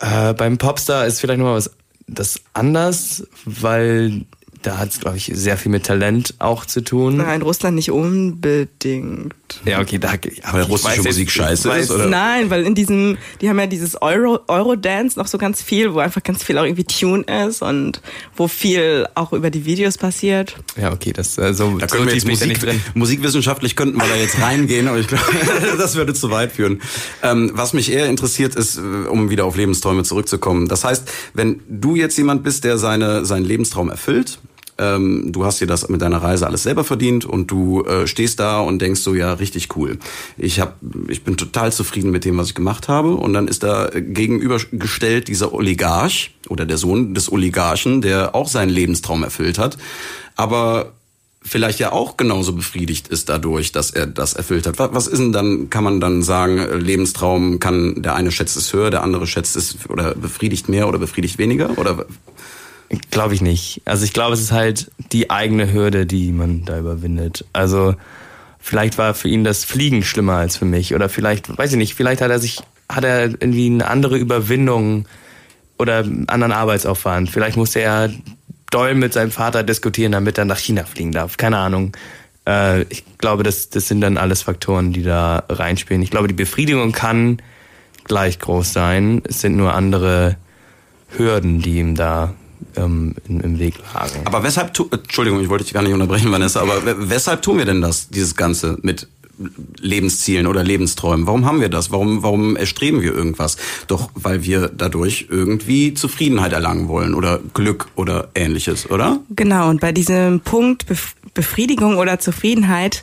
äh, beim Popstar ist vielleicht nochmal was das anders, weil da hat es, glaube ich, sehr viel mit Talent auch zu tun. Nein, Russland nicht unbedingt. Ja, okay, da. Ich russische jetzt- Musik scheiße weiß- ist, oder? Nein, weil in diesem, die haben ja dieses Euro, Eurodance noch so ganz viel, wo einfach ganz viel auch irgendwie Tune ist und wo viel auch über die Videos passiert. Ja, okay, das äh, so, Da so können wir tief jetzt Musik, nicht drin. musikwissenschaftlich könnten wir da jetzt reingehen, aber ich glaube, das würde zu weit führen. Ähm, was mich eher interessiert ist, äh, um wieder auf Lebensträume zurückzukommen. Das heißt, wenn du jetzt jemand bist, der seine, seinen Lebenstraum erfüllt, ähm, du hast dir das mit deiner Reise alles selber verdient und du äh, stehst da und denkst so, ja, richtig cool. Ich hab, ich bin total zufrieden mit dem, was ich gemacht habe. Und dann ist da äh, gegenübergestellt dieser Oligarch oder der Sohn des Oligarchen, der auch seinen Lebenstraum erfüllt hat. Aber vielleicht ja auch genauso befriedigt ist dadurch, dass er das erfüllt hat. Was, ist denn dann, kann man dann sagen, äh, Lebenstraum kann, der eine schätzt es höher, der andere schätzt es oder befriedigt mehr oder befriedigt weniger? Oder Glaube ich nicht. Also ich glaube, es ist halt die eigene Hürde, die man da überwindet. Also vielleicht war für ihn das Fliegen schlimmer als für mich. Oder vielleicht, weiß ich nicht, vielleicht hat er sich, hat er irgendwie eine andere Überwindung oder einen anderen Arbeitsaufwand. Vielleicht musste er doll mit seinem Vater diskutieren, damit er nach China fliegen darf. Keine Ahnung. Äh, ich glaube, das, das sind dann alles Faktoren, die da reinspielen. Ich glaube, die Befriedigung kann gleich groß sein. Es sind nur andere Hürden, die ihm da ähm, im, im Weg lagen. Aber weshalb, tu, Entschuldigung, ich wollte dich gar nicht unterbrechen, Vanessa, aber we- weshalb tun wir denn das, dieses Ganze mit Lebenszielen oder Lebensträumen? Warum haben wir das? Warum, warum erstreben wir irgendwas? Doch weil wir dadurch irgendwie Zufriedenheit erlangen wollen oder Glück oder ähnliches, oder? Genau, und bei diesem Punkt Bef Befriedigung oder Zufriedenheit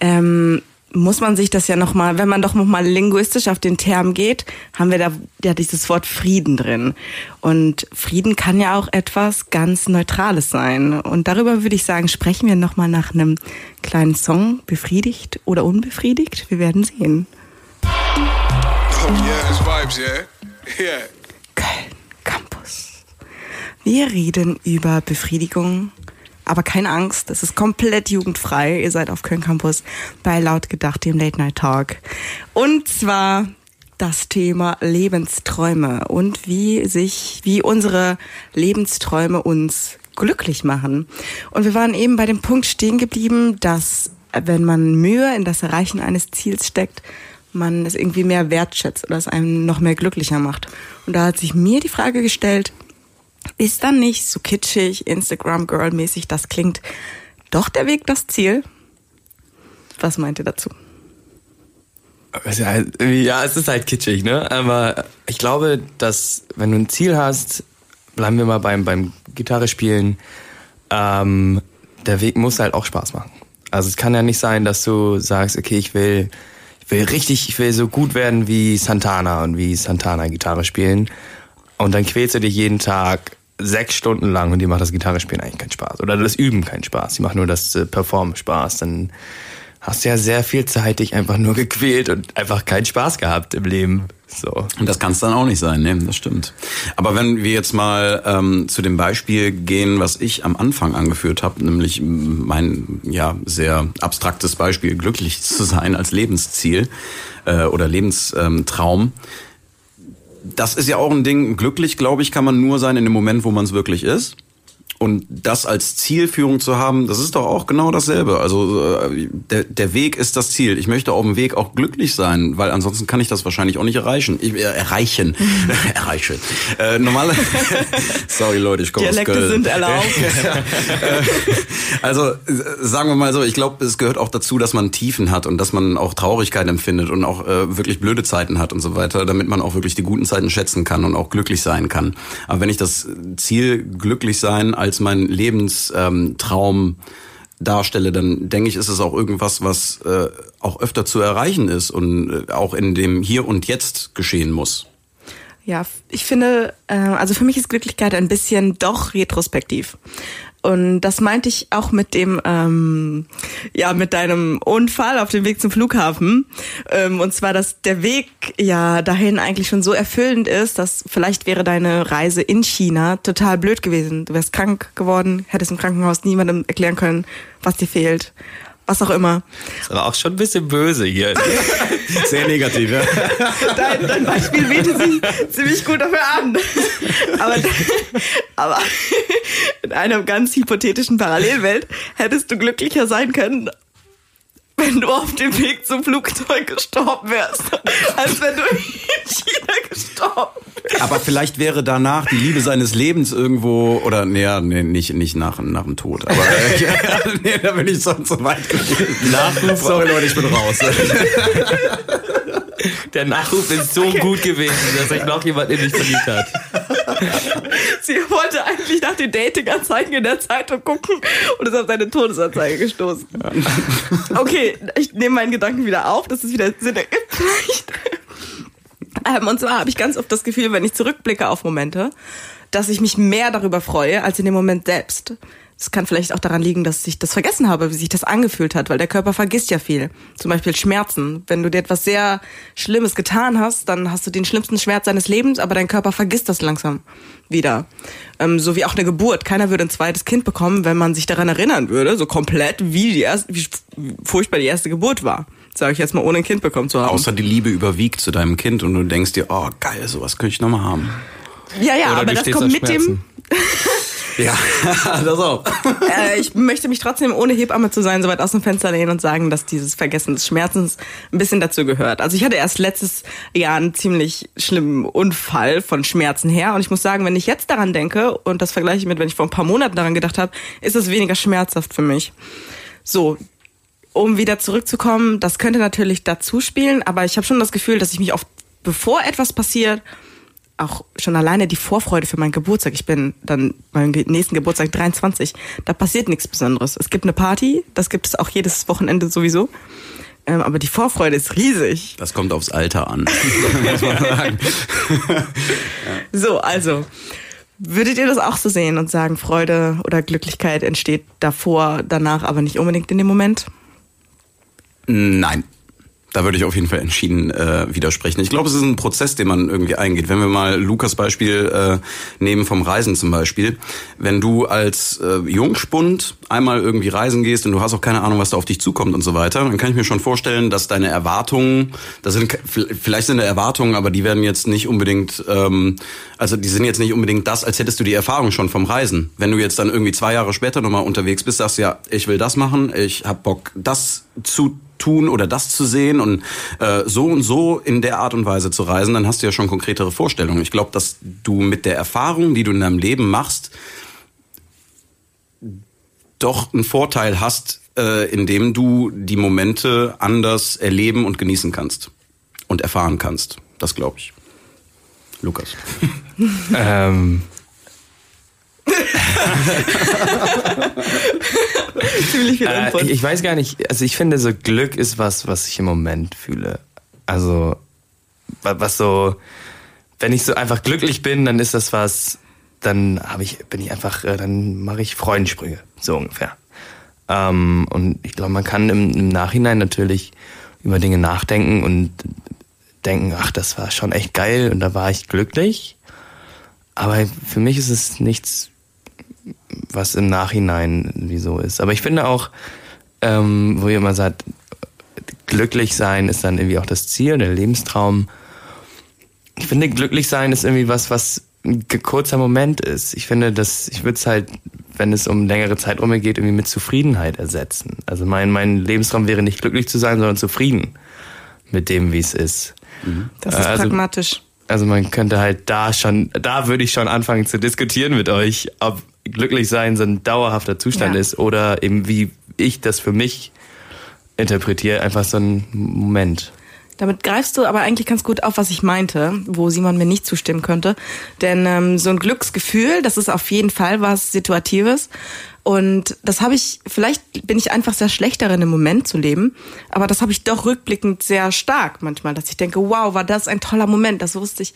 ähm, muss man sich das ja nochmal, wenn man doch nochmal linguistisch auf den Term geht, haben wir da ja dieses Wort Frieden drin. Und Frieden kann ja auch etwas ganz Neutrales sein. Und darüber würde ich sagen, sprechen wir nochmal nach einem kleinen Song, befriedigt oder unbefriedigt. Wir werden sehen. Oh yeah, vibes, yeah? Yeah. Köln Campus. Wir reden über Befriedigung, Aber keine Angst, es ist komplett jugendfrei. Ihr seid auf Köln Campus bei Laut Gedacht, dem Late Night Talk. Und zwar das Thema Lebensträume und wie sich, wie unsere Lebensträume uns glücklich machen. Und wir waren eben bei dem Punkt stehen geblieben, dass wenn man Mühe in das Erreichen eines Ziels steckt, man es irgendwie mehr wertschätzt oder es einem noch mehr glücklicher macht. Und da hat sich mir die Frage gestellt, ist dann nicht so kitschig, Instagram-Girl-mäßig das klingt, doch der Weg das Ziel? Was meint ihr dazu? Ja, es ist halt kitschig, ne? Aber ich glaube, dass wenn du ein Ziel hast, bleiben wir mal beim, beim Gitarre spielen, ähm, der Weg muss halt auch Spaß machen. Also es kann ja nicht sein, dass du sagst, okay, ich will, ich will richtig, ich will so gut werden wie Santana und wie Santana Gitarre spielen. Und dann quälst du dich jeden Tag sechs Stunden lang und dir macht das Gitarrespielen eigentlich keinen Spaß. Oder das Üben keinen Spaß. Die macht nur das äh, Performen Spaß. Dann hast du ja sehr viel Zeit dich einfach nur gequält und einfach keinen Spaß gehabt im Leben. So. Und das kann es dann auch nicht sein, ne? Das stimmt. Aber wenn wir jetzt mal ähm, zu dem Beispiel gehen, was ich am Anfang angeführt habe, nämlich mein ja sehr abstraktes Beispiel, glücklich zu sein als Lebensziel äh, oder Lebenstraum. Ähm, das ist ja auch ein Ding, glücklich, glaube ich, kann man nur sein in dem Moment, wo man es wirklich ist. Und das als Zielführung zu haben, das ist doch auch genau dasselbe. Also äh, der, der Weg ist das Ziel. Ich möchte auf dem Weg auch glücklich sein, weil ansonsten kann ich das wahrscheinlich auch nicht erreichen. Ich, äh, erreichen. erreichen. Äh, normal. Sorry Leute, ich komme aus Köln. sind erlaubt. also sagen wir mal so, ich glaube, es gehört auch dazu, dass man Tiefen hat und dass man auch Traurigkeit empfindet und auch äh, wirklich blöde Zeiten hat und so weiter, damit man auch wirklich die guten Zeiten schätzen kann und auch glücklich sein kann. Aber wenn ich das Ziel glücklich sein als mein Lebenstraum darstelle, dann denke ich, ist es auch irgendwas, was äh, auch öfter zu erreichen ist und äh, auch in dem Hier und Jetzt geschehen muss. Ja, ich finde, äh, also für mich ist Glücklichkeit ein bisschen doch retrospektiv. Und das meinte ich auch mit dem, ähm, ja, mit deinem Unfall auf dem Weg zum Flughafen. Ähm, und zwar, dass der Weg ja dahin eigentlich schon so erfüllend ist, dass vielleicht wäre deine Reise in China total blöd gewesen. Du wärst krank geworden, hättest im Krankenhaus niemandem erklären können, was dir fehlt was auch immer. Das ist aber auch schon ein bisschen böse hier. Sehr negativ, ja. Dein, dein Beispiel bietet sich ziemlich gut dafür an. Aber, aber in einer ganz hypothetischen Parallelwelt hättest du glücklicher sein können, wenn du auf dem Weg zum Flugzeug gestorben wärst, als wenn du in China gestorben wärst. Aber vielleicht wäre danach die Liebe seines Lebens irgendwo, oder nee, nee nicht, nicht nach, nach dem Tod, aber äh, nee, da bin ich sonst so weit gewesen. Nachruf. Sorry Leute, ich bin raus. Der Nachruf ist so gut gewesen, dass sich noch jemand in dich verliebt hat. Sie wollte eigentlich nach den Dating-Anzeigen in der Zeitung gucken und ist auf seine Todesanzeige gestoßen. Okay, ich nehme meinen Gedanken wieder auf, das ist wieder Sinn ergibt vielleicht. Ähm, und zwar habe ich ganz oft das Gefühl, wenn ich zurückblicke auf Momente, dass ich mich mehr darüber freue, als in dem Moment selbst. Das kann vielleicht auch daran liegen, dass ich das vergessen habe, wie sich das angefühlt hat, weil der Körper vergisst ja viel. Zum Beispiel Schmerzen. Wenn du dir etwas sehr Schlimmes getan hast, dann hast du den schlimmsten Schmerz deines Lebens, aber dein Körper vergisst das langsam wieder. Ähm, so wie auch eine Geburt. Keiner würde ein zweites Kind bekommen, wenn man sich daran erinnern würde, so komplett, wie, die erste, wie furchtbar die erste Geburt war. Sage ich jetzt mal, ohne ein Kind bekommen zu haben. Außer die Liebe überwiegt zu deinem Kind und du denkst dir, oh geil, sowas könnte ich nochmal haben. ja, ja, Oder aber du das kommt mit dem. Ja, das auch. äh, ich möchte mich trotzdem, ohne Hebamme zu sein, so weit aus dem Fenster lehnen und sagen, dass dieses Vergessen des Schmerzens ein bisschen dazu gehört. Also ich hatte erst letztes Jahr einen ziemlich schlimmen Unfall von Schmerzen her und ich muss sagen, wenn ich jetzt daran denke und das vergleiche mit, wenn ich vor ein paar Monaten daran gedacht habe, ist es weniger schmerzhaft für mich. So, um wieder zurückzukommen, das könnte natürlich dazu spielen, aber ich habe schon das Gefühl, dass ich mich oft, bevor etwas passiert, auch schon alleine die Vorfreude für meinen Geburtstag. Ich bin dann beim ge- nächsten Geburtstag 23. Da passiert nichts Besonderes. Es gibt eine Party, das gibt es auch jedes Wochenende sowieso. Ähm, aber die Vorfreude ist riesig. Das kommt aufs Alter an. So, also. Würdet ihr das auch so sehen und sagen, Freude oder Glücklichkeit entsteht davor, danach, aber nicht unbedingt in dem Moment? Nein. Da würde ich auf jeden Fall entschieden äh, widersprechen. Ich glaube, es ist ein Prozess, den man irgendwie eingeht. Wenn wir mal Lukas Beispiel äh, nehmen vom Reisen zum Beispiel. Wenn du als äh, Jungspund einmal irgendwie reisen gehst und du hast auch keine Ahnung, was da auf dich zukommt und so weiter, dann kann ich mir schon vorstellen, dass deine Erwartungen, das sind vielleicht sind da Erwartungen, aber die werden jetzt nicht unbedingt, ähm, also die sind jetzt nicht unbedingt das, als hättest du die Erfahrung schon vom Reisen. Wenn du jetzt dann irgendwie zwei Jahre später nochmal unterwegs bist, sagst ja, ich will das machen, ich hab Bock, das zu tun oder das zu sehen und äh, so und so in der Art und Weise zu reisen, dann hast du ja schon konkretere Vorstellungen. Ich glaube, dass du mit der Erfahrung, die du in deinem Leben machst, doch einen Vorteil hast, äh, indem du die Momente anders erleben und genießen kannst und erfahren kannst. Das glaube ich. Lukas. ähm, Ziemlich viel Input. ich, ich weiß gar nicht, also ich finde so Glück ist was, was ich im Moment fühle. Also wa- was so, wenn ich so einfach glücklich bin, dann ist das was, dann habe ich, bin ich einfach, äh, dann mache ich Freudensprünge, so ungefähr. Ähm, und ich glaube, man kann im, im Nachhinein natürlich über Dinge nachdenken und denken, ach, das war schon echt geil und da war ich glücklich. Aber für mich ist es nichts, was im Nachhinein wie so ist. Aber ich finde auch, ähm, wo ihr immer sagt, glücklich sein ist dann irgendwie auch das Ziel, der Lebenstraum. Ich finde, glücklich sein ist irgendwie was, was ein kurzer Moment ist. Ich finde, dass ich würde es halt, wenn es um längere Zeit um geht, irgendwie mit Zufriedenheit ersetzen. Also mein, mein Lebenstraum wäre nicht glücklich zu sein, sondern zufrieden mit dem, wie es ist. Das ist also- pragmatisch. Also man könnte halt da schon, da würde ich schon anfangen zu diskutieren mit euch, ob glücklich sein so ein dauerhafter Zustand Ja. ist oder eben wie ich das für mich interpretiere, einfach so ein Moment. Damit greifst du aber eigentlich ganz gut auf, was ich meinte, wo Simon mir nicht zustimmen könnte. Denn ähm, so ein Glücksgefühl, das ist auf jeden Fall was Situatives. Und das habe ich, vielleicht bin ich einfach sehr schlecht darin, im Moment zu leben, aber das habe ich doch rückblickend sehr stark manchmal, dass ich denke, wow, war das ein toller Moment, das wusste ich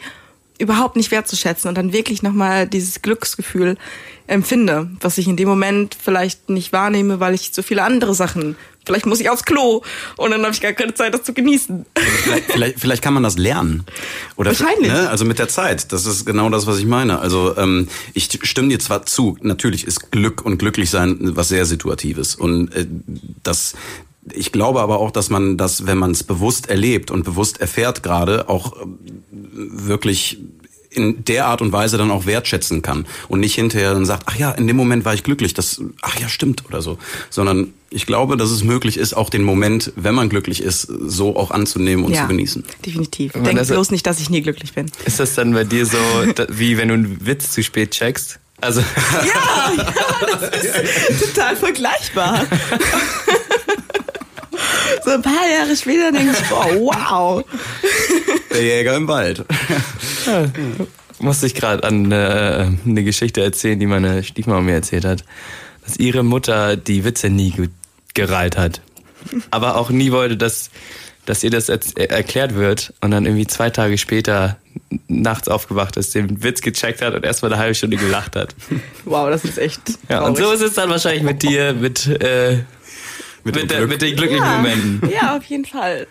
überhaupt nicht wertzuschätzen und dann wirklich nochmal dieses Glücksgefühl empfinde, was ich in dem Moment vielleicht nicht wahrnehme, weil ich so viele andere Sachen, vielleicht muss ich aufs Klo und dann habe ich gar keine Zeit, das zu genießen. Vielleicht, vielleicht, vielleicht kann man das lernen. Oder, Wahrscheinlich. Ne? Also mit der Zeit. Das ist genau das, was ich meine. Also ähm, ich stimme dir zwar zu, natürlich ist Glück und Glücklichsein was sehr Situatives. Und äh, das ich glaube aber auch, dass man das, wenn man es bewusst erlebt und bewusst erfährt gerade, auch ähm, wirklich in der Art und Weise dann auch wertschätzen kann und nicht hinterher dann sagt, ach ja, in dem Moment war ich glücklich, das, ach ja, stimmt oder so, sondern ich glaube, dass es möglich ist, auch den Moment, wenn man glücklich ist, so auch anzunehmen und zu genießen. Definitiv. Denk das- bloß nicht, dass ich nie glücklich bin. Ist das dann bei dir so, wie wenn du einen Witz zu spät checkst? Also, Ja, ja, das ist total vergleichbar. So ein paar Jahre später denke ich, boah, wow. Der Jäger im Wald. musste ich gerade an äh, eine Geschichte erzählen, die meine Stiefmama mir erzählt hat, dass ihre Mutter die Witze nie gut gereiht hat, aber auch nie wollte, dass dass ihr das er- erklärt wird und dann irgendwie zwei Tage später nachts aufgewacht ist, den Witz gecheckt hat und erstmal eine halbe Stunde gelacht hat. Wow, das ist echt. Ja, und so ist es dann wahrscheinlich mit dir, mit, äh, mit, dem der, mit den glücklichen ja. Momenten. Ja, auf jeden Fall.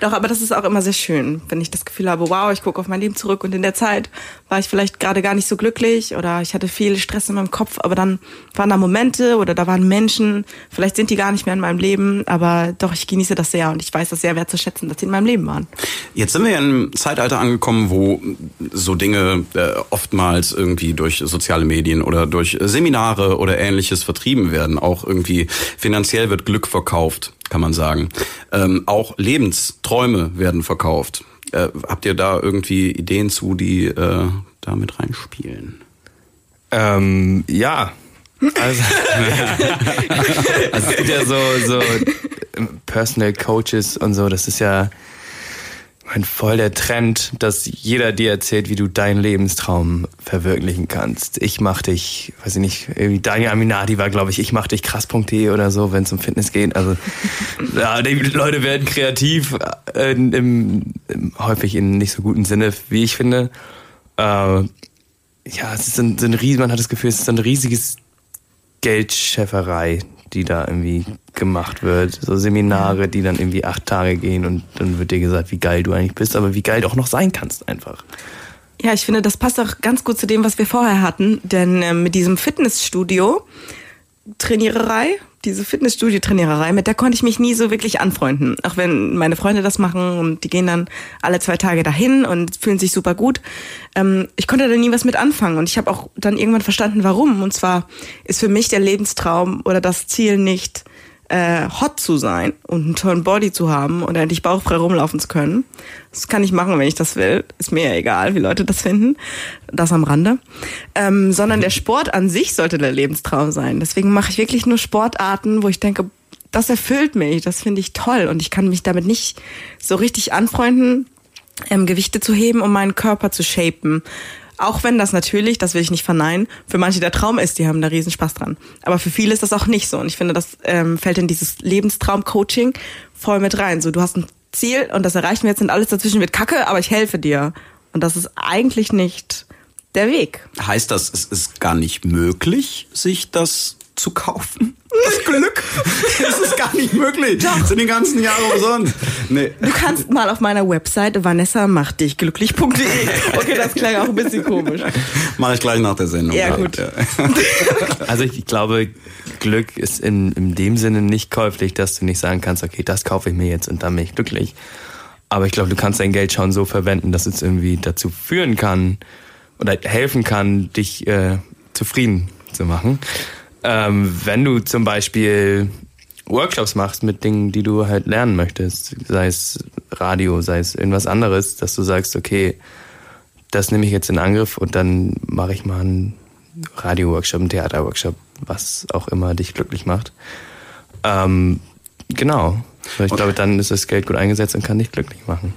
Doch, aber das ist auch immer sehr schön, wenn ich das Gefühl habe, wow, ich gucke auf mein Leben zurück und in der Zeit war ich vielleicht gerade gar nicht so glücklich oder ich hatte viel Stress in meinem Kopf, aber dann waren da Momente oder da waren Menschen, vielleicht sind die gar nicht mehr in meinem Leben, aber doch, ich genieße das sehr und ich weiß das sehr wertzuschätzen, dass sie in meinem Leben waren. Jetzt sind wir ja in einem Zeitalter angekommen, wo so Dinge äh, oftmals irgendwie durch soziale Medien oder durch Seminare oder ähnliches vertrieben werden. Auch irgendwie finanziell wird Glück verkauft, kann man sagen. Ähm, auch Lebensträume werden verkauft. Äh, habt ihr da irgendwie Ideen zu, die äh, da mit reinspielen? Ähm, ja. Also, also es gibt ja so, so Personal Coaches und so, das ist ja mein voll der Trend, dass jeder dir erzählt, wie du deinen Lebenstraum verwirklichen kannst. Ich mach dich, weiß ich nicht, irgendwie Daniel Aminati war, glaube ich, ich mach dich krass.de oder so, wenn es um Fitness geht. Also ja, die Leute werden kreativ, äh, im, im, häufig in nicht so guten Sinne, wie ich finde. Äh, ja, es ist ein, so ein riesen, man hat das Gefühl, es ist so ein riesiges Geldschäferei, die da irgendwie gemacht wird. So Seminare, die dann irgendwie acht Tage gehen und dann wird dir gesagt, wie geil du eigentlich bist, aber wie geil du auch noch sein kannst einfach. Ja, ich finde, das passt auch ganz gut zu dem, was wir vorher hatten, denn äh, mit diesem Fitnessstudio, Trainiererei, diese Fitnessstudio-Trainiererei, mit der konnte ich mich nie so wirklich anfreunden. Auch wenn meine Freunde das machen und die gehen dann alle zwei Tage dahin und fühlen sich super gut. Ähm, ich konnte da nie was mit anfangen und ich habe auch dann irgendwann verstanden, warum. Und zwar ist für mich der Lebenstraum oder das Ziel nicht, äh, hot zu sein und einen tollen Body zu haben und endlich bauchfrei rumlaufen zu können. Das kann ich machen, wenn ich das will. Ist mir ja egal, wie Leute das finden. Das am Rande. Ähm, sondern der Sport an sich sollte der Lebenstraum sein. Deswegen mache ich wirklich nur Sportarten, wo ich denke, das erfüllt mich, das finde ich toll und ich kann mich damit nicht so richtig anfreunden, ähm, Gewichte zu heben, um meinen Körper zu shapen. Auch wenn das natürlich, das will ich nicht verneinen, für manche der Traum ist, die haben da riesen Spaß dran. Aber für viele ist das auch nicht so. Und ich finde, das ähm, fällt in dieses Lebenstraum-Coaching voll mit rein. So, du hast ein Ziel und das erreichen wir jetzt und alles dazwischen wird kacke, aber ich helfe dir. Und das ist eigentlich nicht der Weg. Heißt das, es ist gar nicht möglich, sich das zu kaufen? Das Glück? das ist gar nicht möglich. Doch. Sind die ganzen Jahre umsonst. Nee. Du kannst mal auf meiner Website vanessamachtdichglücklich.de. Okay, das klang auch ein bisschen komisch. Mache ich gleich nach der Sendung. Ja, gut. Also ich, ich glaube, Glück ist in, in dem Sinne nicht käuflich, dass du nicht sagen kannst, okay, das kaufe ich mir jetzt und dann bin ich glücklich. Aber ich glaube, du kannst dein Geld schon so verwenden, dass es irgendwie dazu führen kann oder helfen kann, dich äh, zufrieden zu machen. Ähm, wenn du zum Beispiel Workshops machst mit Dingen, die du halt lernen möchtest, sei es Radio, sei es irgendwas anderes, dass du sagst, okay, das nehme ich jetzt in Angriff und dann mache ich mal einen Radio-Workshop, einen Theater-Workshop, was auch immer dich glücklich macht. Ähm, genau. Ich Okay. glaube, dann ist das Geld gut eingesetzt und kann dich glücklich machen.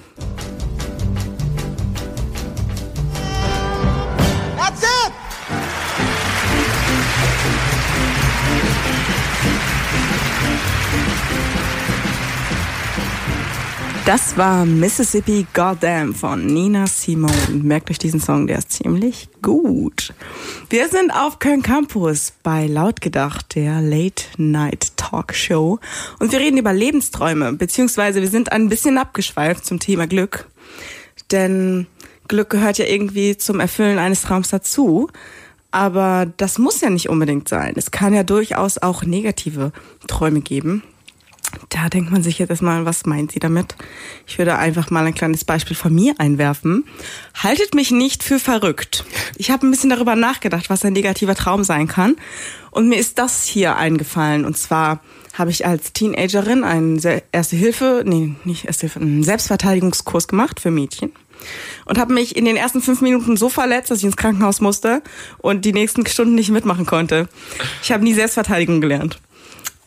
Das war Mississippi Goddamn von Nina Simone. Merkt euch diesen Song, der ist ziemlich gut. Wir sind auf Köln Campus bei Lautgedacht, der Late Night Talk Show. Und wir reden über Lebensträume, beziehungsweise wir sind ein bisschen abgeschweift zum Thema Glück. Denn Glück gehört ja irgendwie zum Erfüllen eines Traums dazu. Aber das muss ja nicht unbedingt sein. Es kann ja durchaus auch negative Träume geben. Da denkt man sich jetzt erstmal, was meint sie damit? Ich würde einfach mal ein kleines Beispiel von mir einwerfen. Haltet mich nicht für verrückt. Ich habe ein bisschen darüber nachgedacht, was ein negativer Traum sein kann. Und mir ist das hier eingefallen. Und zwar habe ich als Teenagerin einen Erste Hilfe, nee, nicht Erste Hilfe, einen Selbstverteidigungskurs gemacht für Mädchen. Und habe mich in den ersten fünf Minuten so verletzt, dass ich ins Krankenhaus musste und die nächsten Stunden nicht mitmachen konnte. Ich habe nie Selbstverteidigung gelernt.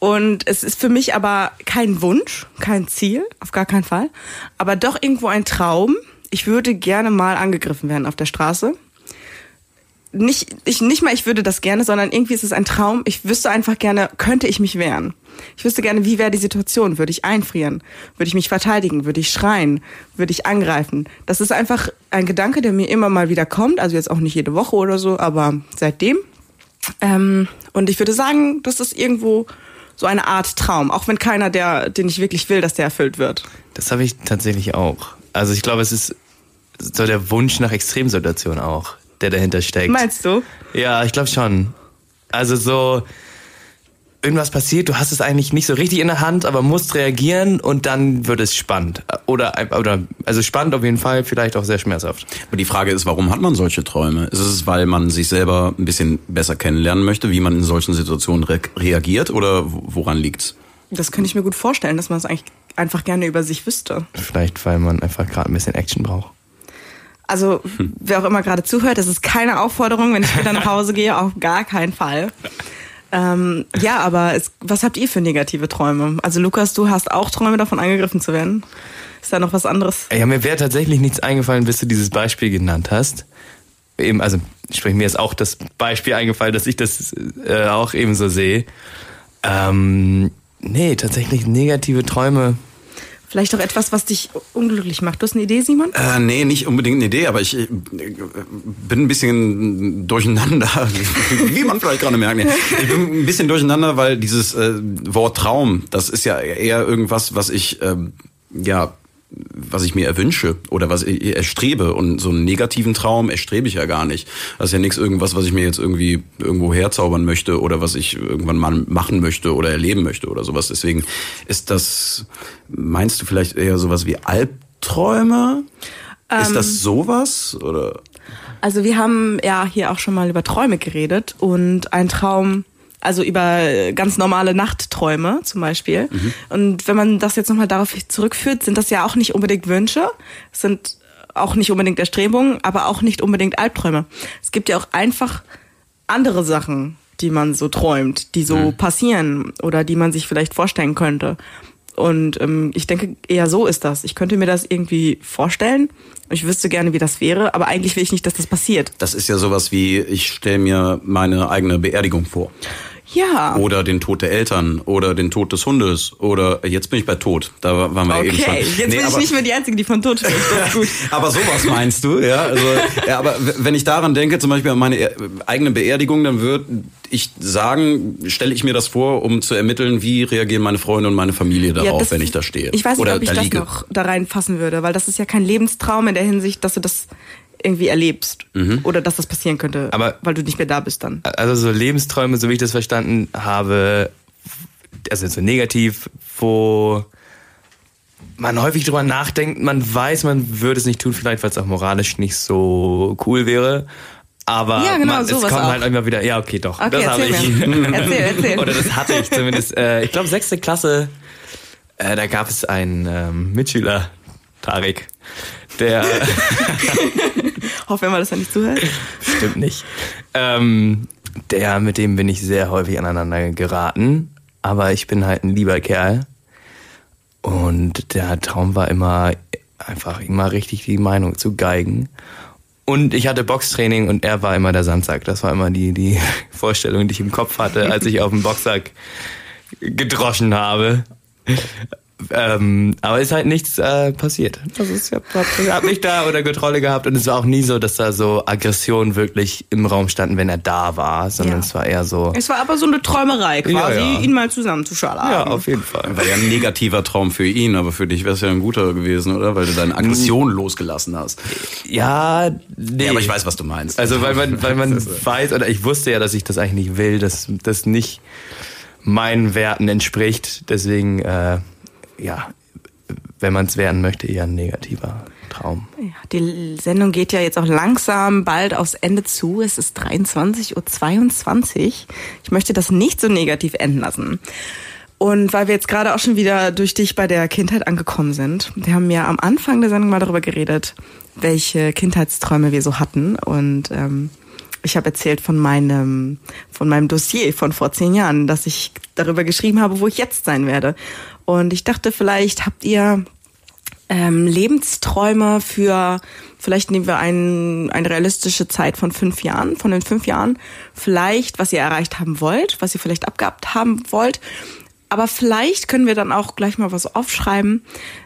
Und es ist für mich aber kein Wunsch, kein Ziel, auf gar keinen Fall, aber doch irgendwo ein Traum. Ich würde gerne mal angegriffen werden auf der Straße. Nicht, ich, nicht mal, ich würde das gerne, sondern irgendwie ist es ein Traum. Ich wüsste einfach gerne, könnte ich mich wehren? Ich wüsste gerne, wie wäre die Situation? Würde ich einfrieren? Würde ich mich verteidigen? Würde ich schreien? Würde ich angreifen? Das ist einfach ein Gedanke, der mir immer mal wieder kommt. Also jetzt auch nicht jede Woche oder so, aber seitdem. Ähm, und ich würde sagen, das ist irgendwo so eine Art Traum, auch wenn keiner, der, den ich wirklich will, dass der erfüllt wird. Das habe ich tatsächlich auch. Also ich glaube, es ist so der Wunsch nach Extremsituationen auch, der dahinter steckt. Meinst du? Ja, ich glaube schon. Also so, irgendwas passiert, du hast es eigentlich nicht so richtig in der Hand, aber musst reagieren und dann wird es spannend. Oder, oder also spannend auf jeden Fall, vielleicht auch sehr schmerzhaft. Aber die Frage ist, warum hat man solche Träume? Ist es, weil man sich selber ein bisschen besser kennenlernen möchte, wie man in solchen Situationen re reagiert oder woran liegt's? Das könnte ich mir gut vorstellen, dass man es eigentlich einfach gerne über sich wüsste. Vielleicht, weil man einfach gerade ein bisschen Action braucht. Also, wer auch immer gerade zuhört, das ist keine Aufforderung, wenn ich später nach Hause gehe, auf gar keinen Fall. Ähm, ja, aber es, was habt ihr für negative Träume? Also, Lukas, du hast auch Träume davon angegriffen zu werden. Ist da noch was anderes? Ja, mir wäre tatsächlich nichts eingefallen, bis du dieses Beispiel genannt hast. Eben, also sprich, mir ist auch das Beispiel eingefallen, dass ich das äh, auch ebenso sehe. Ähm, nee, tatsächlich negative Träume. Vielleicht auch etwas, was dich unglücklich macht. Du hast eine Idee, Simon? Äh, nee, nicht unbedingt eine Idee, aber ich äh, bin ein bisschen durcheinander, wie man vielleicht gerade merkt. Nee. Ich bin ein bisschen durcheinander, weil dieses äh, Wort Traum, das ist ja eher irgendwas, was ich ähm, ja was ich mir erwünsche oder was ich erstrebe. Und so einen negativen Traum erstrebe ich ja gar nicht. Das ist ja nichts irgendwas, was ich mir jetzt irgendwie irgendwo herzaubern möchte oder was ich irgendwann mal machen möchte oder erleben möchte oder sowas. Deswegen ist das, meinst du vielleicht eher sowas wie Albträume? Ähm, ist das sowas oder? Also wir haben ja hier auch schon mal über Träume geredet und ein Traum also über ganz normale Nachtträume zum Beispiel. Mhm. Und wenn man das jetzt nochmal darauf zurückführt, sind das ja auch nicht unbedingt Wünsche, sind auch nicht unbedingt Erstrebungen, aber auch nicht unbedingt Albträume. Es gibt ja auch einfach andere Sachen, die man so träumt, die so mhm. passieren oder die man sich vielleicht vorstellen könnte. Und ähm, ich denke, eher so ist das. Ich könnte mir das irgendwie vorstellen. Ich wüsste gerne, wie das wäre, aber eigentlich will ich nicht, dass das passiert. Das ist ja sowas wie, ich stelle mir meine eigene Beerdigung vor. Ja. Oder den Tod der Eltern oder den Tod des Hundes oder jetzt bin ich bei Tod. Da waren wir okay. eben schon. Jetzt nee, bin ich nicht mehr die Einzige, die von Tod spricht. Aber sowas meinst du, ja? Also, ja, aber wenn ich daran denke, zum Beispiel an meine e-, eigene Beerdigung, dann würde ich sagen, stelle ich mir das vor, um zu ermitteln, wie reagieren meine Freunde und meine Familie darauf, ja, das, wenn ich da stehe. Ich weiß nicht, oder ob ich da das liege. noch da reinfassen würde, weil das ist ja kein Lebenstraum in der Hinsicht, dass du das irgendwie erlebst mhm. oder dass das passieren könnte, Aber, weil du nicht mehr da bist dann. Also so Lebensträume, so wie ich das verstanden habe, also so negativ, wo man häufig drüber nachdenkt, man weiß, man würde es nicht tun, vielleicht weil es auch moralisch nicht so cool wäre. Aber ja, genau, man, es kommt auch. halt immer wieder, ja, okay, doch. Okay, das habe ich. erzähl, erzähl. Oder das hatte ich zumindest. Äh, ich glaube, sechste Klasse, äh, da gab es einen ähm, Mitschüler, Tarek, der. Hoffen wir mal, dass er nicht zuhört. Stimmt nicht. Ähm, der, mit dem bin ich sehr häufig aneinander geraten. Aber ich bin halt ein lieber Kerl. Und der Traum war immer einfach immer richtig die Meinung zu geigen. Und ich hatte Boxtraining und er war immer der Sandsack. Das war immer die, die Vorstellung, die ich im Kopf hatte, als ich auf dem Boxsack gedroschen habe. Ähm, aber ist halt nichts äh, passiert. Also ich habe hab nicht da oder Kontrolle gehabt und es war auch nie so, dass da so Aggressionen wirklich im Raum standen, wenn er da war, sondern ja. es war eher so. Es war aber so eine Träumerei quasi, ja, ja. ihn mal zusammenzuschalten. Ja, auf jeden Fall. War ja ein negativer Traum für ihn, aber für dich wäre es ja ein guter gewesen, oder? Weil du deine Aggression mhm. losgelassen hast. Ja, nee. Ja, aber ich weiß, was du meinst. Also weil man, weil man weiß, oder ich wusste ja, dass ich das eigentlich nicht will, dass das nicht meinen Werten entspricht. Deswegen äh, ja, wenn man es werden möchte, eher ein negativer Traum. Ja, die Sendung geht ja jetzt auch langsam bald aufs Ende zu. Es ist 23.22 Uhr. Ich möchte das nicht so negativ enden lassen. Und weil wir jetzt gerade auch schon wieder durch dich bei der Kindheit angekommen sind, wir haben ja am Anfang der Sendung mal darüber geredet, welche Kindheitsträume wir so hatten. Und ähm, ich habe erzählt von meinem, von meinem Dossier von vor zehn Jahren, dass ich darüber geschrieben habe, wo ich jetzt sein werde. Und ich dachte, vielleicht habt ihr ähm, Lebensträume für, vielleicht nehmen wir ein, eine realistische Zeit von fünf Jahren, von den fünf Jahren, vielleicht, was ihr erreicht haben wollt, was ihr vielleicht abgehabt haben wollt. Aber vielleicht können wir dann auch gleich mal was aufschreiben,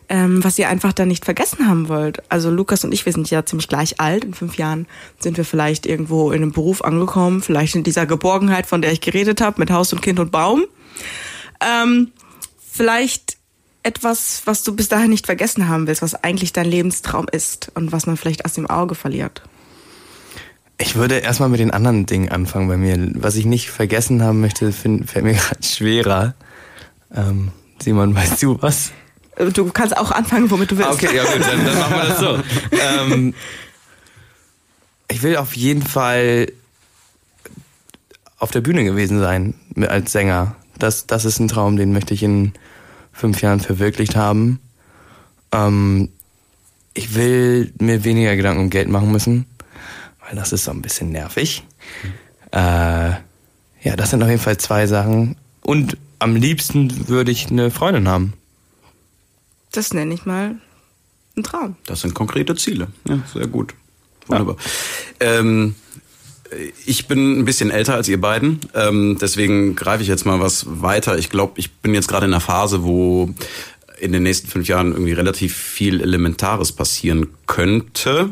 ähm, was ihr einfach dann nicht vergessen haben wollt. Also Lukas und ich, wir sind ja ziemlich gleich alt. In fünf Jahren sind wir vielleicht irgendwo in einem Beruf angekommen, vielleicht in dieser Geborgenheit, von der ich geredet habe, mit Haus und Kind und Baum. Ähm, vielleicht etwas, was du bis dahin nicht vergessen haben willst, was eigentlich dein Lebenstraum ist und was man vielleicht aus dem Auge verliert? Ich würde erstmal mit den anderen Dingen anfangen bei mir. Was ich nicht vergessen haben möchte, find, fällt mir gerade schwerer. Ähm, Simon, weißt du was? Du kannst auch anfangen, womit du willst. Okay, ja gut, dann, dann machen wir das so. ähm, ich will auf jeden Fall auf der Bühne gewesen sein als Sänger. Das, das ist ein Traum, den möchte ich in fünf Jahren verwirklicht haben. Ähm, ich will mir weniger Gedanken um Geld machen müssen, weil das ist so ein bisschen nervig. Äh, ja, das sind auf jeden Fall zwei Sachen. Und am liebsten würde ich eine Freundin haben. Das nenne ich mal ein Traum. Das sind konkrete Ziele. Ja, sehr gut. Wunderbar. Ja. Ähm, ich bin ein bisschen älter als ihr beiden, ähm, deswegen greife ich jetzt mal was weiter. Ich glaube, ich bin jetzt gerade in einer Phase, wo in den nächsten fünf Jahren irgendwie relativ viel Elementares passieren könnte.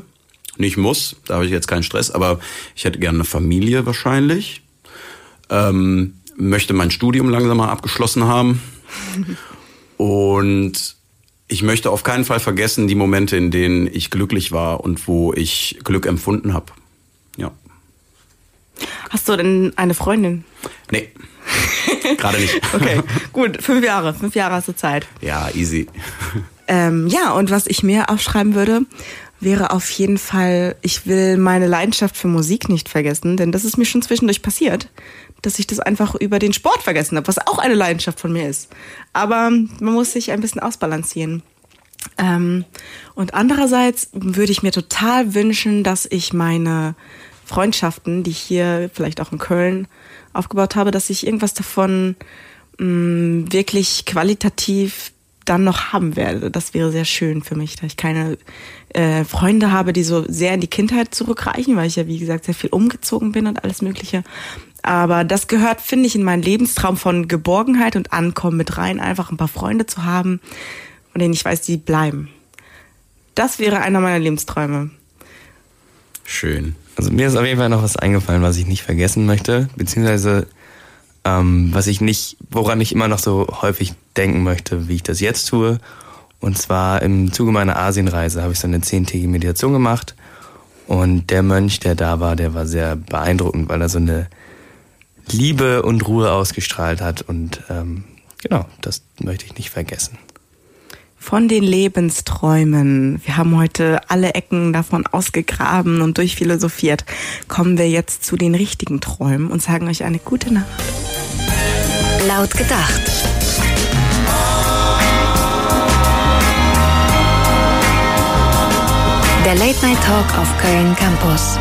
Nicht muss, da habe ich jetzt keinen Stress, aber ich hätte gerne eine Familie wahrscheinlich. Ähm, möchte mein Studium langsam mal abgeschlossen haben. Und ich möchte auf keinen Fall vergessen die Momente, in denen ich glücklich war und wo ich Glück empfunden habe. Ja. Hast du denn eine Freundin? Nee. Gerade nicht. Okay, gut. Fünf Jahre. Fünf Jahre hast du Zeit. Ja, easy. Ähm, ja, und was ich mir aufschreiben würde, wäre auf jeden Fall, ich will meine Leidenschaft für Musik nicht vergessen, denn das ist mir schon zwischendurch passiert, dass ich das einfach über den Sport vergessen habe, was auch eine Leidenschaft von mir ist. Aber man muss sich ein bisschen ausbalancieren. Ähm, und andererseits würde ich mir total wünschen, dass ich meine Freundschaften, die ich hier vielleicht auch in Köln aufgebaut habe, dass ich irgendwas davon mh, wirklich qualitativ dann noch haben werde. Das wäre sehr schön für mich, da ich keine äh, Freunde habe, die so sehr in die Kindheit zurückreichen, weil ich ja, wie gesagt, sehr viel umgezogen bin und alles Mögliche. Aber das gehört, finde ich, in meinen Lebenstraum von Geborgenheit und Ankommen mit rein, einfach ein paar Freunde zu haben, von denen ich weiß, die bleiben. Das wäre einer meiner Lebensträume. Schön. Also mir ist auf jeden Fall noch was eingefallen, was ich nicht vergessen möchte, beziehungsweise ähm, was ich nicht, woran ich immer noch so häufig denken möchte, wie ich das jetzt tue. Und zwar im Zuge meiner Asienreise habe ich so eine zehntägige Meditation gemacht. Und der Mönch, der da war, der war sehr beeindruckend, weil er so eine Liebe und Ruhe ausgestrahlt hat. Und ähm, genau, das möchte ich nicht vergessen. Von den Lebensträumen. Wir haben heute alle Ecken davon ausgegraben und durchphilosophiert. Kommen wir jetzt zu den richtigen Träumen und sagen euch eine gute Nacht. Laut gedacht. Der Late Night Talk auf Köln Campus.